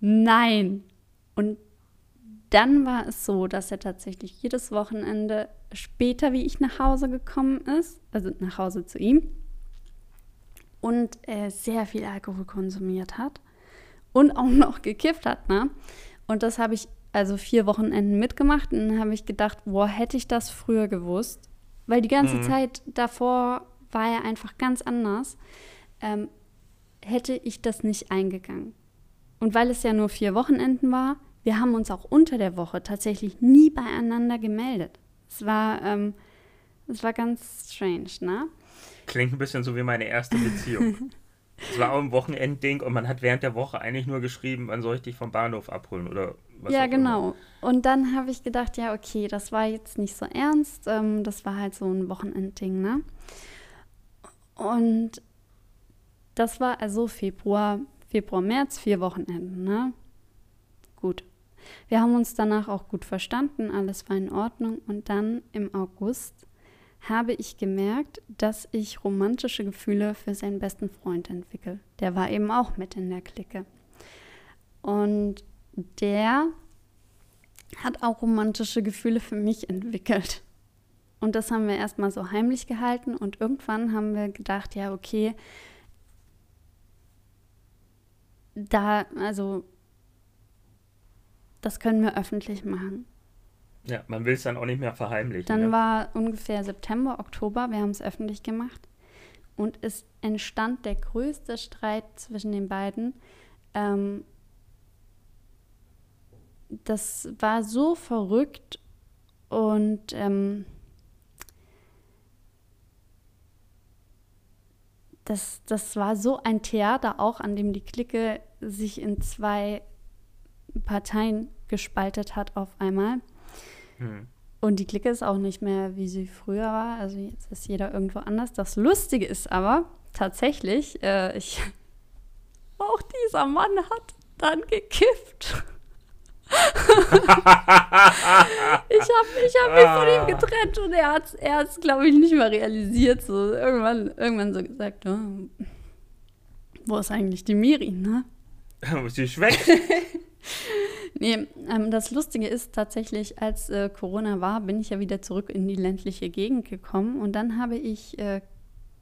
Nein. Und dann war es so, dass er tatsächlich jedes Wochenende später, wie ich nach Hause gekommen ist, also nach Hause zu ihm, und äh, sehr viel Alkohol konsumiert hat und auch noch gekifft hat. Ne? Und das habe ich also vier Wochenenden mitgemacht und dann habe ich gedacht, boah, hätte ich das früher gewusst. Weil die ganze mhm. Zeit davor war er einfach ganz anders. Ähm, hätte ich das nicht eingegangen. Und weil es ja nur vier Wochenenden war, wir haben uns auch unter der Woche tatsächlich nie beieinander gemeldet. Es war, ähm, es war ganz strange, ne? Klingt ein bisschen so wie meine erste Beziehung. Es war auch ein Wochenendding und man hat während der Woche eigentlich nur geschrieben, wann soll ich dich vom Bahnhof abholen oder was Ja, genau. Immer. Und dann habe ich gedacht, ja, okay, das war jetzt nicht so ernst. Ähm, das war halt so ein Wochenendding, ne? Und das war also Februar, Februar, März, vier Wochenenden, ne? Gut. Wir haben uns danach auch gut verstanden, alles war in Ordnung. Und dann im August habe ich gemerkt, dass ich romantische Gefühle für seinen besten Freund entwickle. Der war eben auch mit in der Clique. Und der hat auch romantische Gefühle für mich entwickelt. Und das haben wir erstmal so heimlich gehalten und irgendwann haben wir gedacht, ja, okay, da, also, das können wir öffentlich machen. Ja, man will es dann auch nicht mehr verheimlichen. Dann ja. war ungefähr September, Oktober, wir haben es öffentlich gemacht. Und es entstand der größte Streit zwischen den beiden. Ähm, das war so verrückt und ähm, das, das war so ein Theater auch, an dem die Clique sich in zwei Parteien gespaltet hat auf einmal. Hm. Und die Clique ist auch nicht mehr, wie sie früher war. Also jetzt ist jeder irgendwo anders. Das Lustige ist aber tatsächlich, äh, ich, auch dieser Mann hat dann gekifft. ich habe ich hab mich von ihm getrennt und er hat es, er glaube ich, nicht mehr realisiert. So irgendwann, irgendwann so gesagt, oh, wo ist eigentlich die Miri, ne? Sie ist weg. nee, ähm, das Lustige ist tatsächlich, als äh, Corona war, bin ich ja wieder zurück in die ländliche Gegend gekommen und dann habe ich, äh,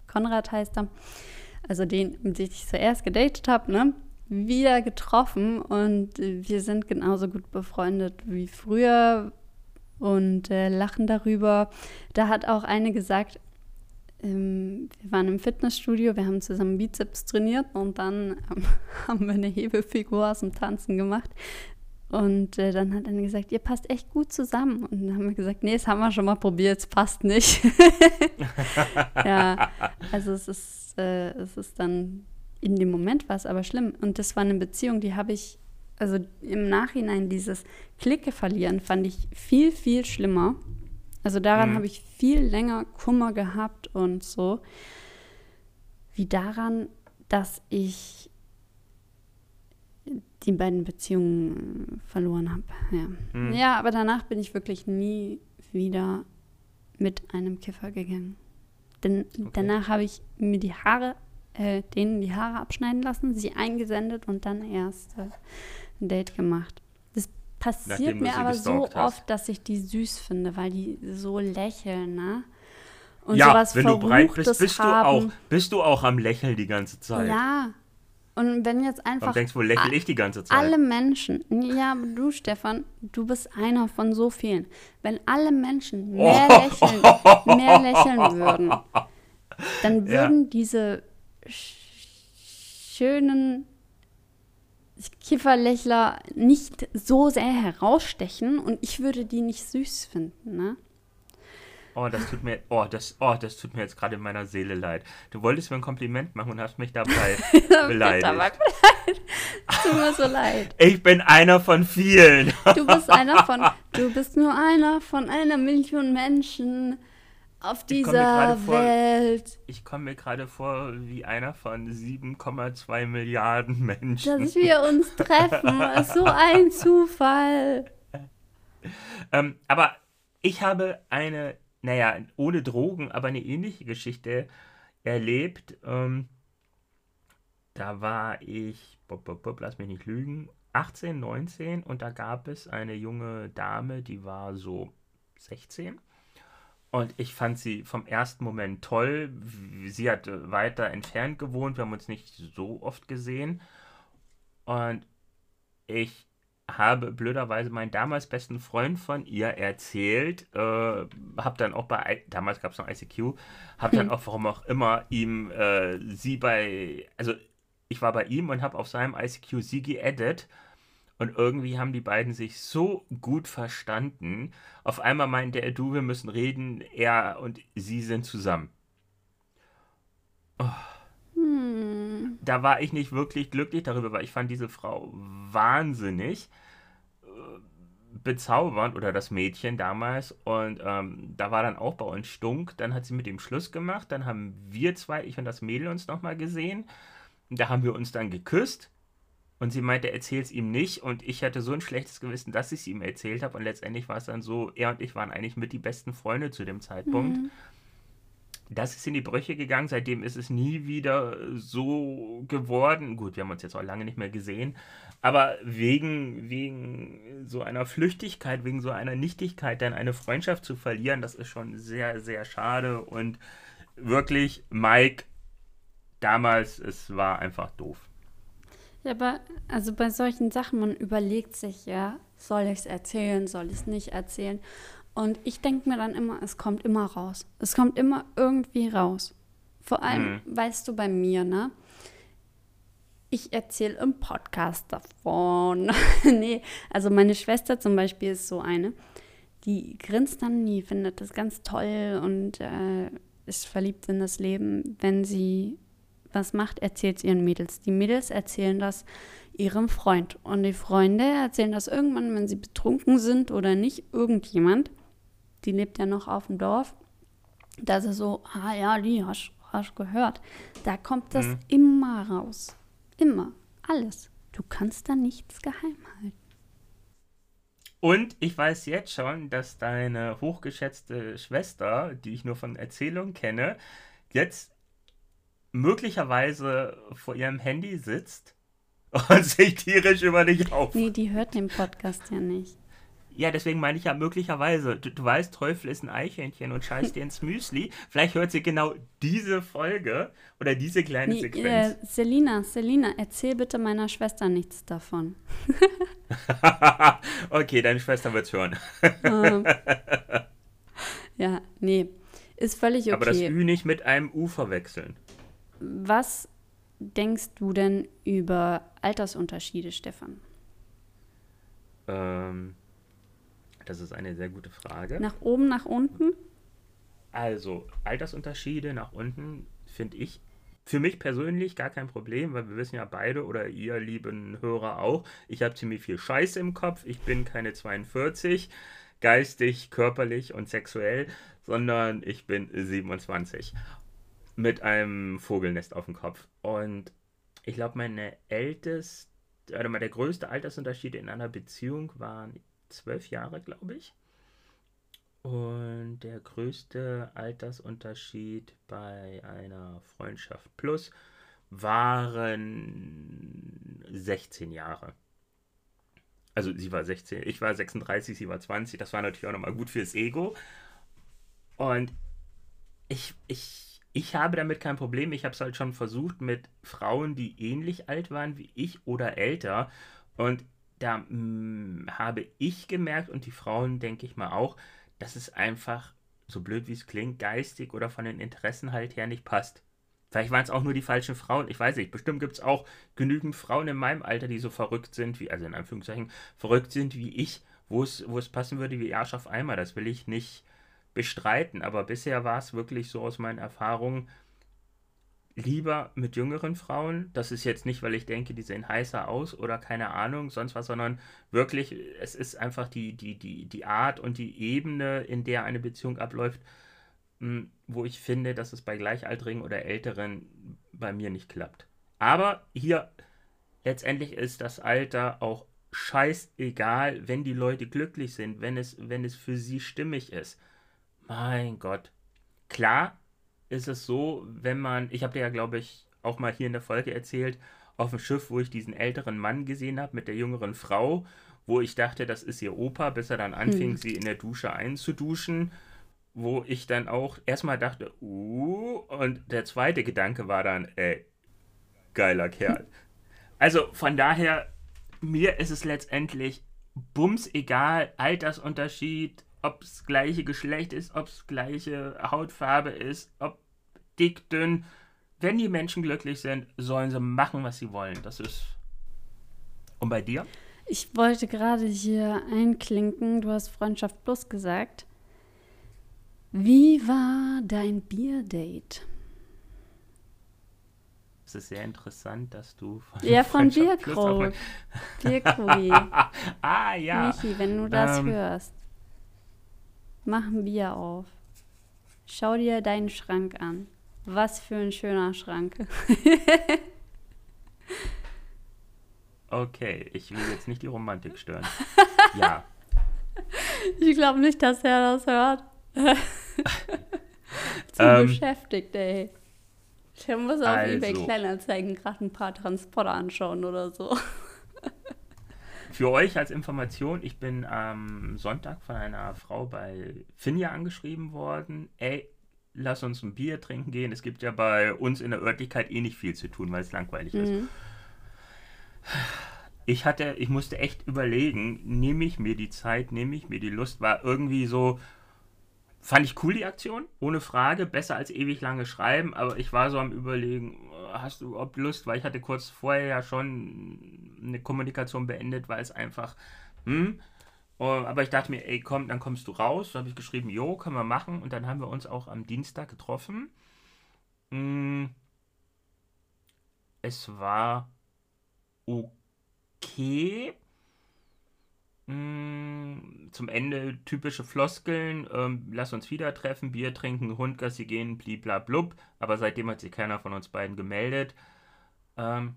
Konrad heißt er, also den, mit dem ich zuerst gedatet habe, ne, wieder getroffen und wir sind genauso gut befreundet wie früher und äh, lachen darüber. Da hat auch eine gesagt, ähm, wir waren im Fitnessstudio, wir haben zusammen Bizeps trainiert und dann ähm, haben wir eine Hebefigur aus dem Tanzen gemacht. Und äh, dann hat eine gesagt, ihr passt echt gut zusammen. Und dann haben wir gesagt, nee, das haben wir schon mal probiert, es passt nicht. ja, also es ist, äh, es ist dann, in dem Moment war es aber schlimm. Und das war eine Beziehung, die habe ich, also im Nachhinein dieses Klicke verlieren, fand ich viel, viel schlimmer. Also daran mhm. habe ich viel länger Kummer gehabt und so, wie daran, dass ich die beiden Beziehungen verloren habe. Ja. Mhm. ja, aber danach bin ich wirklich nie wieder mit einem Kiffer gegangen. Denn okay. danach habe ich mir die Haare, äh, denen die Haare abschneiden lassen, sie eingesendet und dann erst äh, ein Date gemacht passiert mir aber so hast. oft, dass ich die süß finde, weil die so lächeln, ne? Und ja, sowas wenn du breit bist, bist haben. du auch, bist du auch am Lächeln die ganze Zeit. Ja. Und wenn jetzt einfach. Warum denkst du, lächle ich die ganze Zeit? Alle Menschen, ja, du, Stefan, du bist einer von so vielen. Wenn alle Menschen mehr oh. lächeln, mehr lächeln würden, dann würden ja. diese schönen Kifferlächler nicht so sehr herausstechen und ich würde die nicht süß finden, ne? Oh, das tut mir, oh, das, oh, das tut mir jetzt gerade in meiner Seele leid. Du wolltest mir ein Kompliment machen und hast mich dabei beleidigt. dabei beleidigt. Tut mir so leid. Ich bin einer von vielen. Du bist einer von, du bist nur einer von einer Million Menschen auf dieser ich Welt. Vor, ich komme mir gerade vor wie einer von 7,2 Milliarden Menschen. Dass wir uns treffen, ist so ein Zufall. Ähm, aber ich habe eine, naja, ohne Drogen, aber eine ähnliche Geschichte erlebt. Ähm, da war ich, bop, bop, bop, lass mich nicht lügen, 18, 19 und da gab es eine junge Dame, die war so 16 und ich fand sie vom ersten Moment toll. Sie hat weiter entfernt gewohnt. Wir haben uns nicht so oft gesehen. Und ich habe blöderweise meinen damals besten Freund von ihr erzählt. Äh, habe dann auch bei, damals gab es noch ICQ, habe dann auch, warum auch immer, ihm äh, sie bei, also ich war bei ihm und habe auf seinem ICQ sie geedit und irgendwie haben die beiden sich so gut verstanden. Auf einmal meinte er, du, wir müssen reden, er und sie sind zusammen. Oh. Hm. Da war ich nicht wirklich glücklich darüber, weil ich fand diese Frau wahnsinnig äh, bezaubernd oder das Mädchen damals und ähm, da war dann auch bei uns Stunk. Dann hat sie mit ihm Schluss gemacht. Dann haben wir zwei, ich und das Mädel, uns nochmal gesehen. Da haben wir uns dann geküsst. Und sie meinte, erzähl es ihm nicht. Und ich hatte so ein schlechtes Gewissen, dass ich es ihm erzählt habe. Und letztendlich war es dann so, er und ich waren eigentlich mit die besten Freunde zu dem Zeitpunkt. Mhm. Das ist in die Brüche gegangen. Seitdem ist es nie wieder so geworden. Gut, wir haben uns jetzt auch lange nicht mehr gesehen. Aber wegen, wegen so einer Flüchtigkeit, wegen so einer Nichtigkeit, dann eine Freundschaft zu verlieren, das ist schon sehr, sehr schade. Und wirklich, Mike, damals, es war einfach doof. Ja, aber also bei solchen Sachen, man überlegt sich ja, soll ich es erzählen, soll ich es nicht erzählen. Und ich denke mir dann immer, es kommt immer raus. Es kommt immer irgendwie raus. Vor allem, mhm. weißt du, bei mir, ne? Ich erzähle im Podcast davon. nee, also meine Schwester zum Beispiel ist so eine, die grinst dann nie, findet das ganz toll und äh, ist verliebt in das Leben, wenn sie was macht, erzählt es ihren Mädels. Die Mädels erzählen das ihrem Freund. Und die Freunde erzählen das irgendwann, wenn sie betrunken sind oder nicht, irgendjemand. Die lebt ja noch auf dem Dorf. Da ist es so, ah ja, die hast du gehört. Da kommt das mhm. immer raus. Immer. Alles. Du kannst da nichts geheim halten. Und ich weiß jetzt schon, dass deine hochgeschätzte Schwester, die ich nur von Erzählungen kenne, jetzt möglicherweise vor ihrem Handy sitzt und sich tierisch über dich auf. Nee, die hört den Podcast ja nicht. Ja, deswegen meine ich ja möglicherweise. Du, du weißt, Teufel ist ein Eichhörnchen und scheißt dir ins Müsli. Vielleicht hört sie genau diese Folge oder diese kleine nee, Sequenz. Äh, Selina, Selina, erzähl bitte meiner Schwester nichts davon. okay, deine Schwester wird's hören. um, ja, nee. Ist völlig okay. Aber das Ü nicht mit einem U verwechseln. Was denkst du denn über Altersunterschiede, Stefan? Ähm, das ist eine sehr gute Frage. Nach oben, nach unten? Also, Altersunterschiede nach unten finde ich für mich persönlich gar kein Problem, weil wir wissen ja beide oder ihr lieben Hörer auch, ich habe ziemlich viel Scheiße im Kopf. Ich bin keine 42, geistig, körperlich und sexuell, sondern ich bin 27 mit einem Vogelnest auf dem Kopf. Und ich glaube, meine älteste, oder mal der größte Altersunterschied in einer Beziehung waren zwölf Jahre, glaube ich. Und der größte Altersunterschied bei einer Freundschaft Plus waren 16 Jahre. Also sie war 16, ich war 36, sie war 20. Das war natürlich auch nochmal gut fürs Ego. Und ich, ich ich habe damit kein Problem. Ich habe es halt schon versucht mit Frauen, die ähnlich alt waren wie ich oder älter. Und da mh, mm, habe ich gemerkt und die Frauen, denke ich mal auch, dass es einfach, so blöd wie es klingt, geistig oder von den Interessen halt her nicht passt. Vielleicht waren es auch nur die falschen Frauen. Ich weiß nicht. Bestimmt gibt es auch genügend Frauen in meinem Alter, die so verrückt sind, wie, also in Anführungszeichen, verrückt sind wie ich, wo es, wo es passen würde wie Arsch auf Eimer. Das will ich nicht bestreiten, aber bisher war es wirklich so aus meinen Erfahrungen lieber mit jüngeren Frauen. Das ist jetzt nicht, weil ich denke, die sehen heißer aus oder keine Ahnung, sonst was, sondern wirklich, es ist einfach die, die, die, die Art und die Ebene, in der eine Beziehung abläuft, hm, wo ich finde, dass es bei Gleichaltrigen oder Älteren bei mir nicht klappt. Aber hier letztendlich ist das Alter auch scheißegal, wenn die Leute glücklich sind, wenn es, wenn es für sie stimmig ist. Mein Gott. Klar ist es so, wenn man, ich habe dir ja, glaube ich, auch mal hier in der Folge erzählt, auf dem Schiff, wo ich diesen älteren Mann gesehen habe mit der jüngeren Frau, wo ich dachte, das ist ihr Opa, bis er dann anfing, hm. sie in der Dusche einzuduschen, wo ich dann auch erstmal dachte, uh, und der zweite Gedanke war dann, ey, geiler Kerl. Also von daher, mir ist es letztendlich bums egal, Altersunterschied, ob es gleiche Geschlecht ist, ob es gleiche Hautfarbe ist, ob dick, dünn. Wenn die Menschen glücklich sind, sollen sie machen, was sie wollen. Das ist. Und bei dir? Ich wollte gerade hier einklinken. Du hast Freundschaft Plus gesagt. Wie war dein Bierdate? Es ist sehr interessant, dass du von Ja, von Bierkrug. Bierkrug. ah, ja. Michi, wenn du das ähm, hörst. Mach ein Bier auf. Schau dir deinen Schrank an. Was für ein schöner Schrank. okay, ich will jetzt nicht die Romantik stören. ja. Ich glaube nicht, dass er das hört. Zu ähm, beschäftigt, ey. Ich muss auf also. eBay Kleinanzeigen gerade ein paar Transporter anschauen oder so. Für euch als Information, ich bin am Sonntag von einer Frau bei Finja angeschrieben worden. Ey, lass uns ein Bier trinken gehen. Es gibt ja bei uns in der Örtlichkeit eh nicht viel zu tun, weil es langweilig mhm. ist. Ich hatte, ich musste echt überlegen, nehme ich mir die Zeit, nehme ich mir die Lust, war irgendwie so, fand ich cool die Aktion, ohne Frage, besser als ewig lange schreiben, aber ich war so am überlegen, hast du überhaupt Lust? Weil ich hatte kurz vorher ja schon eine Kommunikation beendet, weil es einfach, hm, aber ich dachte mir, ey, komm, dann kommst du raus. Da habe ich geschrieben, jo, können wir machen. Und dann haben wir uns auch am Dienstag getroffen. Hm, es war okay. Mm, zum Ende typische Floskeln, ähm, lass uns wieder treffen, Bier trinken, Hund, Gassi gehen, bliblablub. Aber seitdem hat sich keiner von uns beiden gemeldet. Ähm,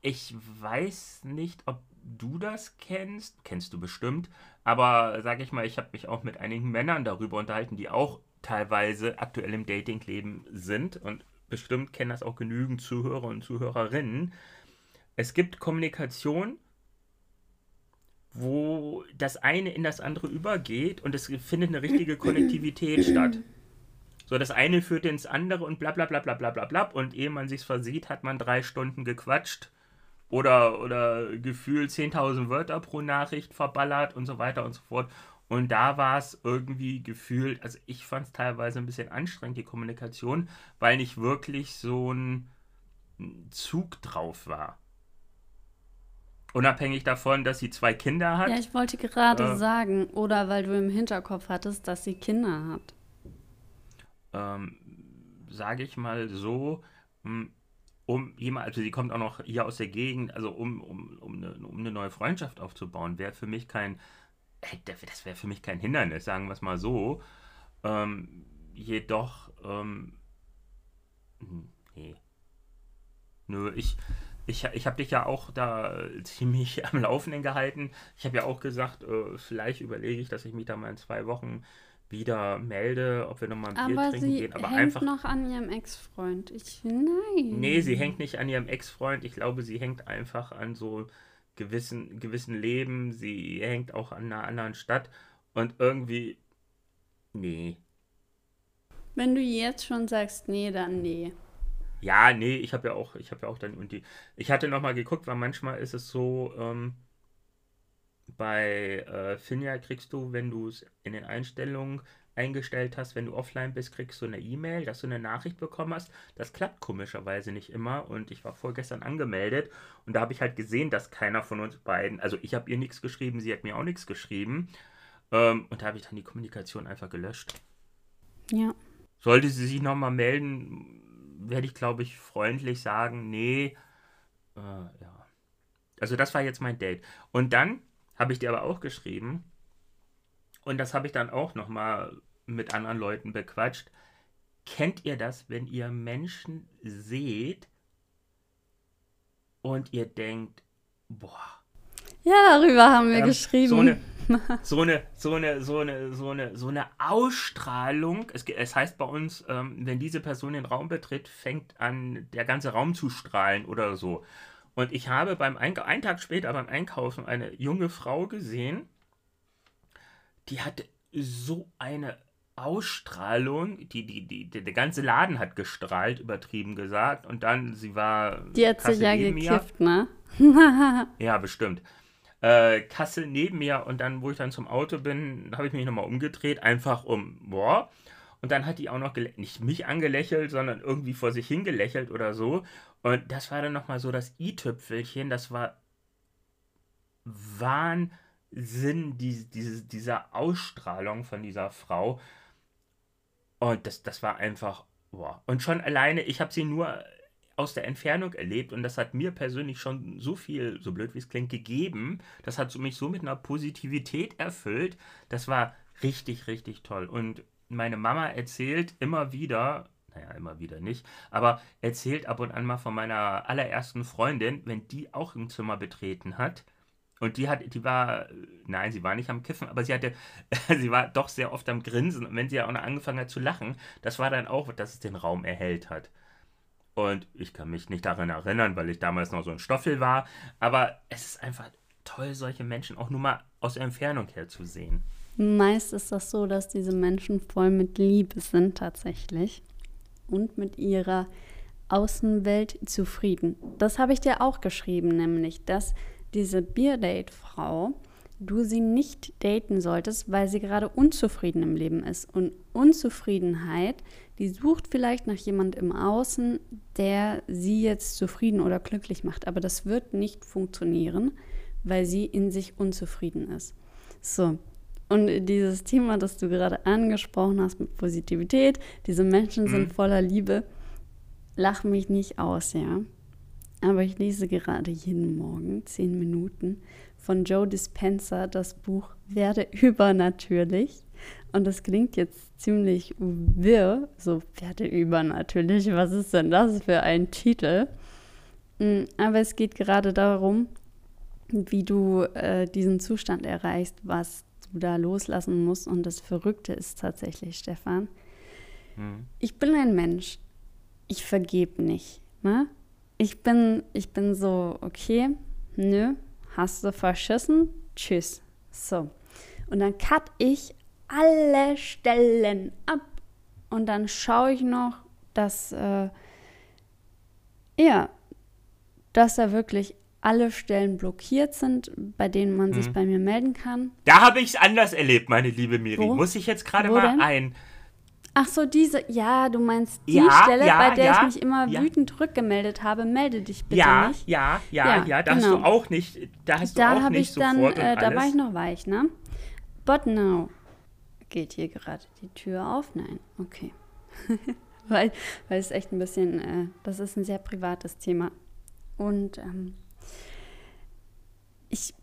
ich weiß nicht, ob du das kennst. Kennst du bestimmt. Aber sag ich mal, ich habe mich auch mit einigen Männern darüber unterhalten, die auch teilweise aktuell im Datingleben sind. Und bestimmt kennen das auch genügend Zuhörer und Zuhörerinnen. Es gibt Kommunikation, wo das eine in das andere übergeht und es findet eine richtige Konnektivität statt. So, das eine führt ins andere und bla bla bla bla bla bla bla. Und ehe man sich versieht, hat man drei Stunden gequatscht oder, oder gefühlt 10.000 Wörter pro Nachricht verballert und so weiter und so fort. Und da war es irgendwie gefühlt, also ich fand es teilweise ein bisschen anstrengend, die Kommunikation, weil nicht wirklich so ein Zug drauf war. Unabhängig davon, dass sie zwei Kinder hat. Ja, ich wollte gerade äh, sagen, oder weil du im Hinterkopf hattest, dass sie Kinder hat. Ähm, Sage ich mal so, hm, um jemand, also sie kommt auch noch hier aus der Gegend, also um, um, um, eine, um eine neue Freundschaft aufzubauen, wäre für mich kein, das wäre für mich kein Hindernis, sagen wir es mal so. Ähm, jedoch, ähm, hm, nee. Nö, ich, ich, ich habe dich ja auch da ziemlich am Laufenden gehalten. Ich habe ja auch gesagt, äh, vielleicht überlege ich, dass ich mich da mal in zwei Wochen wieder melde, ob wir nochmal ein Bier trinken gehen. Aber sie hängt noch an ihrem Ex-Freund. Ich, nein. Nee, sie hängt nicht an ihrem Ex-Freund. Ich glaube, sie hängt einfach an so gewissen, gewissen Leben. Sie hängt auch an einer anderen Stadt. Und irgendwie, nee. Wenn du jetzt schon sagst, nee, dann nee. Ja, nee, ich habe ja auch, ich habe ja auch dann und die, ich hatte nochmal geguckt, weil manchmal ist es so, ähm, bei äh, Finja kriegst du, wenn du es in den Einstellungen eingestellt hast, wenn du offline bist, kriegst du eine E-Mail, dass du eine Nachricht bekommen hast. Das klappt komischerweise nicht immer und ich war vorgestern angemeldet und da habe ich halt gesehen, dass keiner von uns beiden, also ich habe ihr nichts geschrieben, sie hat mir auch nichts geschrieben ähm, und da habe ich dann die Kommunikation einfach gelöscht. Ja. Sollte sie sich nochmal melden, werde ich glaube ich freundlich sagen, nee, äh, ja. Also das war jetzt mein Date. Und dann habe ich dir aber auch geschrieben. Und das habe ich dann auch nochmal mit anderen Leuten bequatscht. Kennt ihr das, wenn ihr Menschen seht und ihr denkt, boah. Ja, darüber haben wir ähm, geschrieben. So eine, so eine, so eine, so eine, so eine, so eine Ausstrahlung. Es, es heißt bei uns, ähm, wenn diese Person den Raum betritt, fängt an, der ganze Raum zu strahlen oder so. Und ich habe beim Eink einen Tag später beim Einkaufen eine junge Frau gesehen, die hatte so eine Ausstrahlung, die, die, die, die, der ganze Laden hat gestrahlt, übertrieben gesagt. Und dann, sie war. Die hat sich ja gekifft, ne? ja, bestimmt. Äh, Kasse neben mir und dann, wo ich dann zum Auto bin, habe ich mich nochmal umgedreht, einfach um, boah. Und dann hat die auch noch nicht mich angelächelt, sondern irgendwie vor sich hingelächelt oder so. Und das war dann nochmal so das i-Tüpfelchen. Das war Wahnsinn, die, diese, dieser Ausstrahlung von dieser Frau. Und das, das war einfach, boah. Und schon alleine, ich habe sie nur aus der Entfernung erlebt und das hat mir persönlich schon so viel, so blöd wie es klingt, gegeben. Das hat mich so mit einer Positivität erfüllt. Das war richtig, richtig toll. Und meine Mama erzählt immer wieder, naja, immer wieder nicht, aber erzählt ab und an mal von meiner allerersten Freundin, wenn die auch ein Zimmer betreten hat. Und die hat, die war, nein, sie war nicht am Kiffen, aber sie hatte, sie war doch sehr oft am Grinsen. Und wenn sie ja auch noch angefangen hat zu lachen, das war dann auch, dass es den Raum erhellt hat. Und ich kann mich nicht daran erinnern, weil ich damals noch so ein Stoffel war. Aber es ist einfach toll, solche Menschen auch nur mal aus der Entfernung her zu sehen. Meist ist das so, dass diese Menschen voll mit Liebe sind tatsächlich und mit ihrer Außenwelt zufrieden. Das habe ich dir auch geschrieben, nämlich, dass diese Bierdate-Frau, du sie nicht daten solltest, weil sie gerade unzufrieden im Leben ist. Und Unzufriedenheit, die sucht vielleicht nach jemand im Außen, der sie jetzt zufrieden oder glücklich macht. Aber das wird nicht funktionieren, weil sie in sich unzufrieden ist. So, und dieses Thema, das du gerade angesprochen hast mit Positivität, diese Menschen sind mhm. voller Liebe. lach mich nicht aus, ja. Aber ich lese gerade jeden Morgen zehn Minuten von Joe Dispenza das Buch Werde übernatürlich. Und das klingt jetzt ziemlich wirr, so werde übernatürlich. Was ist denn das für ein Titel? Mm, aber es geht gerade darum, wie du äh, diesen Zustand erreichst, was du da loslassen musst. Und das Verrückte ist tatsächlich, Stefan, mhm. ich bin ein Mensch. Ich vergebe nicht. Ne? Ich, bin, ich bin so, okay, nö, hast du verschissen? Tschüss. So. Und dann cut ich alle Stellen ab. Und dann schaue ich noch, dass, äh, ja, dass da wirklich alle Stellen blockiert sind, bei denen man mhm. sich bei mir melden kann. Da habe ich es anders erlebt, meine liebe Miri. Wo? Muss ich jetzt gerade mal denn? ein. Ach so, diese, ja, du meinst die ja, Stelle, ja, bei der ja, ich mich immer wütend rückgemeldet habe. Melde dich bitte ja, nicht. Ja, ja, ja, ja, da genau. hast du auch nicht, da hast da du auch nicht ich dann, sofort äh, Da war ich noch weich, ne? But now. Geht hier gerade die Tür auf? Nein, okay. weil, weil es echt ein bisschen, äh, das ist ein sehr privates Thema. Und ähm, ich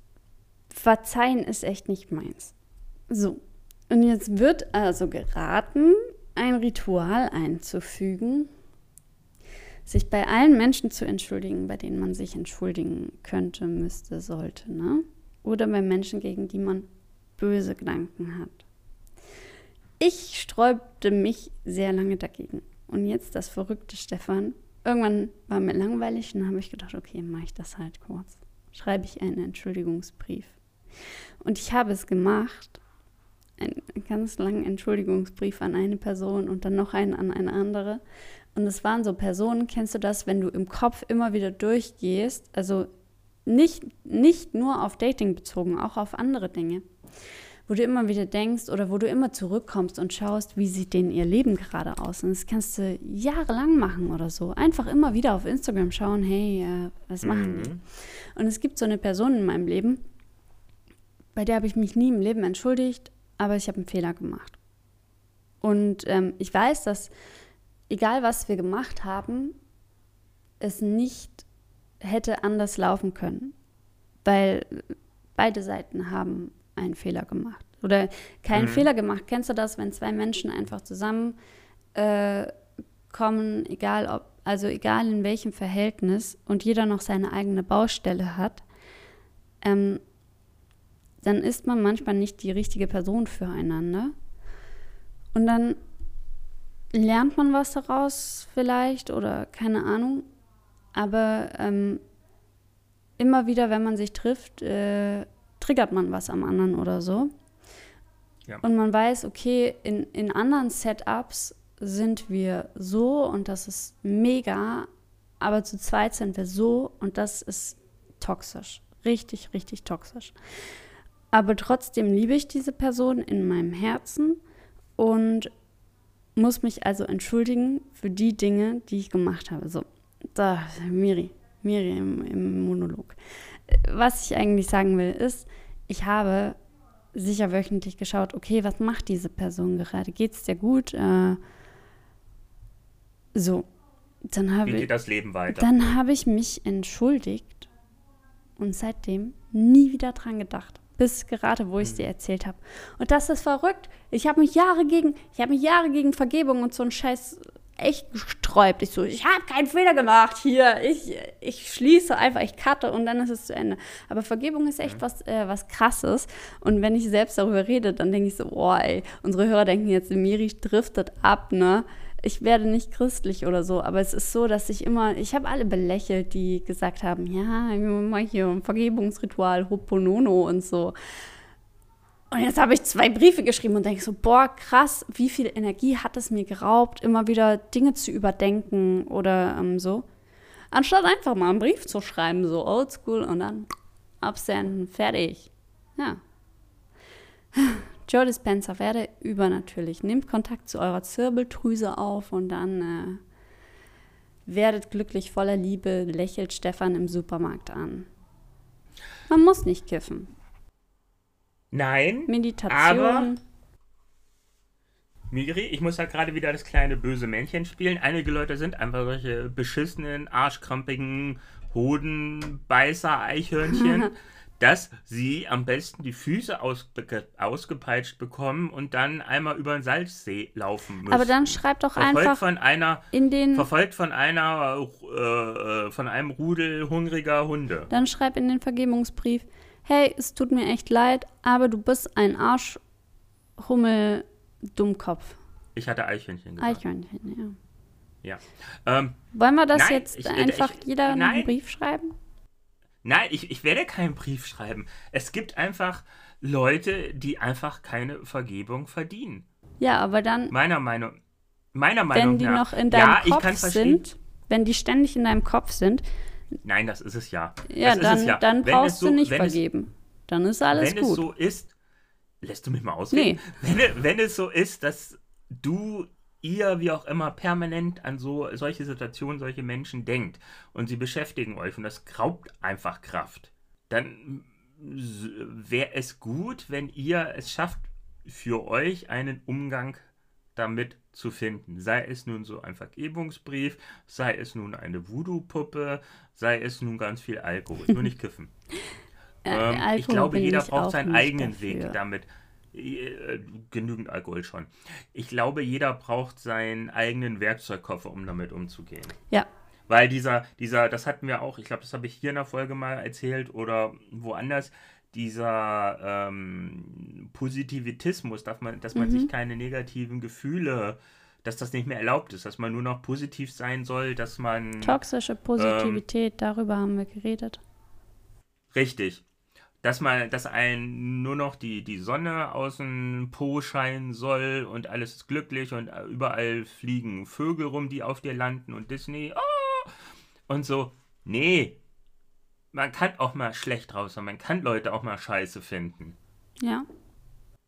verzeihen ist echt nicht meins. So, und jetzt wird also geraten, ein Ritual einzufügen, sich bei allen Menschen zu entschuldigen, bei denen man sich entschuldigen könnte, müsste, sollte, ne? Oder bei Menschen, gegen die man böse Gedanken hat. Ich sträubte mich sehr lange dagegen. Und jetzt das verrückte Stefan. Irgendwann war mir langweilig und dann habe ich gedacht, okay, mache ich das halt kurz schreibe ich einen Entschuldigungsbrief. Und ich habe es gemacht, einen ganz langen Entschuldigungsbrief an eine Person und dann noch einen an eine andere. Und es waren so Personen, kennst du das, wenn du im Kopf immer wieder durchgehst, also nicht, nicht nur auf Dating bezogen, auch auf andere Dinge wo du immer wieder denkst oder wo du immer zurückkommst und schaust, wie sieht denn ihr Leben gerade aus. Und das kannst du jahrelang machen oder so. Einfach immer wieder auf Instagram schauen, hey, äh, was machen mhm. die? Und es gibt so eine Person in meinem Leben, bei der habe ich mich nie im Leben entschuldigt, aber ich habe einen Fehler gemacht. Und ähm, ich weiß, dass egal was wir gemacht haben, es nicht hätte anders laufen können, weil beide Seiten haben einen Fehler gemacht. Oder keinen mhm. Fehler gemacht. Kennst du das, wenn zwei Menschen einfach zusammenkommen, äh, egal ob, also egal in welchem Verhältnis und jeder noch seine eigene Baustelle hat, ähm, dann ist man manchmal nicht die richtige Person füreinander. Und dann lernt man was daraus vielleicht oder keine Ahnung. Aber ähm, immer wieder, wenn man sich trifft, äh, triggert man was am anderen oder so. Ja. Und man weiß, okay, in, in anderen Setups sind wir so und das ist mega, aber zu zweit sind wir so und das ist toxisch. Richtig, richtig toxisch. Aber trotzdem liebe ich diese Person in meinem Herzen und muss mich also entschuldigen für die Dinge, die ich gemacht habe. So, da, Miri, Miri im, im Monolog was ich eigentlich sagen will, ist, ich habe sicher wöchentlich geschaut, okay, was macht diese Person gerade? Geht es dir gut? Äh, so, dann habe ich das Leben weiter. Dann habe ich mich entschuldigt und seitdem nie wieder dran gedacht. Bis gerade, wo ich es hm. dir erzählt habe. Und das ist verrückt. Ich habe mich Jahre gegen, ich habe mich Jahre gegen Vergebung und so einen Scheiß echt gesträubt. Ich so, ich habe keinen Fehler gemacht hier. Ich, ich schließe einfach, ich cutte und dann ist es zu Ende. Aber Vergebung ist echt mhm. was, äh, was krasses. Und wenn ich selbst darüber rede, dann denke ich so, oh ey, unsere Hörer denken jetzt, Miri driftet ab, ne? Ich werde nicht christlich oder so, aber es ist so, dass ich immer, ich habe alle belächelt, die gesagt haben, ja, ich mache hier ein Vergebungsritual, Hoponono und so. Und jetzt habe ich zwei Briefe geschrieben und denke so, boah, krass, wie viel Energie hat es mir geraubt, immer wieder Dinge zu überdenken oder ähm, so. Anstatt einfach mal einen Brief zu schreiben, so oldschool und dann absenden, fertig. Ja. Joe Dispenza, werde übernatürlich. Nehmt Kontakt zu eurer Zirbeldrüse auf und dann äh, werdet glücklich voller Liebe, lächelt Stefan im Supermarkt an. Man muss nicht kiffen. Nein. Meditation. Aber Miri, ich muss halt gerade wieder das kleine böse Männchen spielen. Einige Leute sind einfach solche beschissenen, arschkrampigen Hodenbeißer-Eichhörnchen, dass sie am besten die Füße ausge ausgepeitscht bekommen und dann einmal über den Salzsee laufen müssen. Aber dann schreib doch verfolgt einfach von einer in den verfolgt von einer äh, äh, von einem Rudel hungriger Hunde. dann schreib in den Vergebungsbrief, hey, es tut mir echt leid, aber du bist ein Arschhummel Dummkopf. Ich hatte Eichhörnchen gesagt. Eichhörnchen, ja. Ja. Ähm, Wollen wir das Nein, jetzt ich- einfach ich- jeder noch einen nein. Brief schreiben? Nein, ich, ich werde keinen Brief schreiben. Es gibt einfach Leute, die einfach keine Vergebung verdienen. Ja, aber dann, Meiner Meinung, meiner Meinung wenn die nach. noch in deinem ja, Kopf sind, wenn die ständig in deinem Kopf sind, Nein, das ist es ja. ja, das ist dann, es ja. dann Wenn brauchst so, du nicht wenn es, vergeben. dann ist alles wenn gut. es so ist, lässt du mich mal ausreden? Wenn, wenn es so ist, dass du ihr, wie auch immer, permanent an so solche Situationen, solche Menschen denkt und sie beschäftigen euch und das raubt einfach Kraft, dann wäre es gut, wenn ihr es schafft, für euch einen Umgang damit zu finden. Sei es nun so ein Vergebungsbrief, sei es nun eine Voodoo-Puppe, sei es nun ganz viel Alkohol. Nur nicht kiffen. Äh, Ähm, ich Alkohol glaube, bin jeder ich braucht auch seinen eigenen dafür. Weg damit. Äh, genügend Alkohol schon. Ich glaube, jeder braucht seinen eigenen Werkzeugkoffer, um damit umzugehen. Ja, Weil dieser, dieser, das hatten wir auch, ich glaube, das habe ich hier in der Folge mal erzählt oder woanders, dieser ähm, Positivitismus, dass man, dass man Mhm. sich keine negativen Gefühle, dass das nicht mehr erlaubt ist, dass man nur noch positiv sein soll, dass man. toxische Ähm. Positivität, darüber haben wir geredet. Richtig. Dass man, dass ein nur noch die, die Sonne aus dem Po scheinen soll und alles ist glücklich und äh, überall fliegen Vögel rum, die auf dir landen und Disney, oh! und so. Nee. Man kann auch mal schlecht raus sein, man kann Leute auch mal scheiße finden. Ja,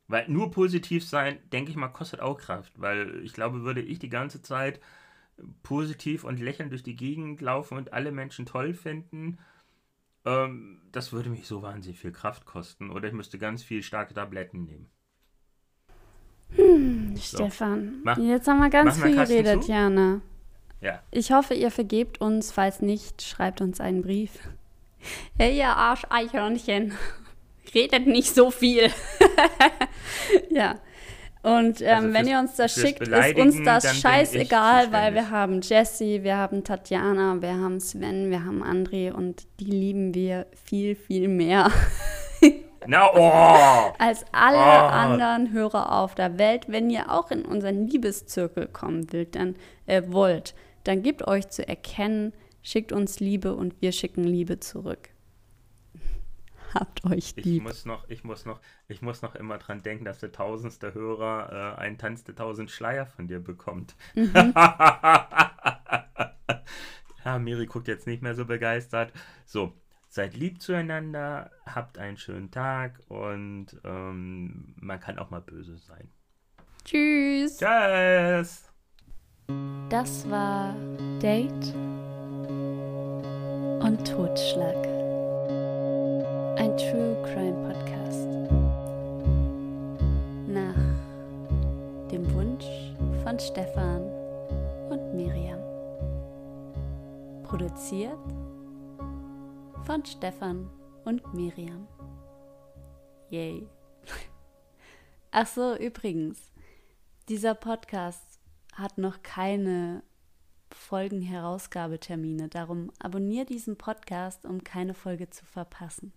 Weil nur positiv sein, denke ich mal, kostet auch Kraft. Weil ich glaube, würde ich die ganze Zeit positiv und lächelnd durch die Gegend laufen und alle Menschen toll finden, ähm, das würde mich so wahnsinnig viel Kraft kosten. Oder ich müsste ganz viel starke Tabletten nehmen. Stefan, Mach- jetzt haben wir ganz viel geredet, zu. Jana. Ja. Ich hoffe, ihr vergebt uns. Falls nicht, schreibt uns einen Brief. Hey, ihr Arsch-Eichhörnchen. Redet nicht so viel. ja. Und ähm, Also wenn ihr uns das schickt, ist uns das scheißegal, weil wir haben Jessie, wir haben Tatjana, wir haben Sven, wir haben André und die lieben wir viel, viel mehr Na, oh! als alle Ah. anderen Hörer auf der Welt. Wenn ihr auch in unseren Liebeszirkel kommen wollt, dann, äh, wollt, dann gebt euch zu erkennen, schickt uns Liebe und wir schicken Liebe zurück. Habt euch Ich lieb. muss noch, ich muss noch, ich muss noch immer dran denken, dass der tausendste Hörer äh, einen Tanz der tausend Schleier von dir bekommt. Mhm. ja, Miri guckt jetzt nicht mehr so begeistert. So, seid lieb zueinander, habt einen schönen Tag und ähm, man kann auch mal böse sein. Tschüss. Tschüss! Das war Date und Totschlag. Ein True Crime Podcast. Nach dem Wunsch von Stefan und Miriam. Produziert von Stefan und Miriam. Yay. Ach so, übrigens, dieser Podcast hat noch keine Folgenherausgabetermine. Darum abonniere diesen Podcast, um keine Folge zu verpassen.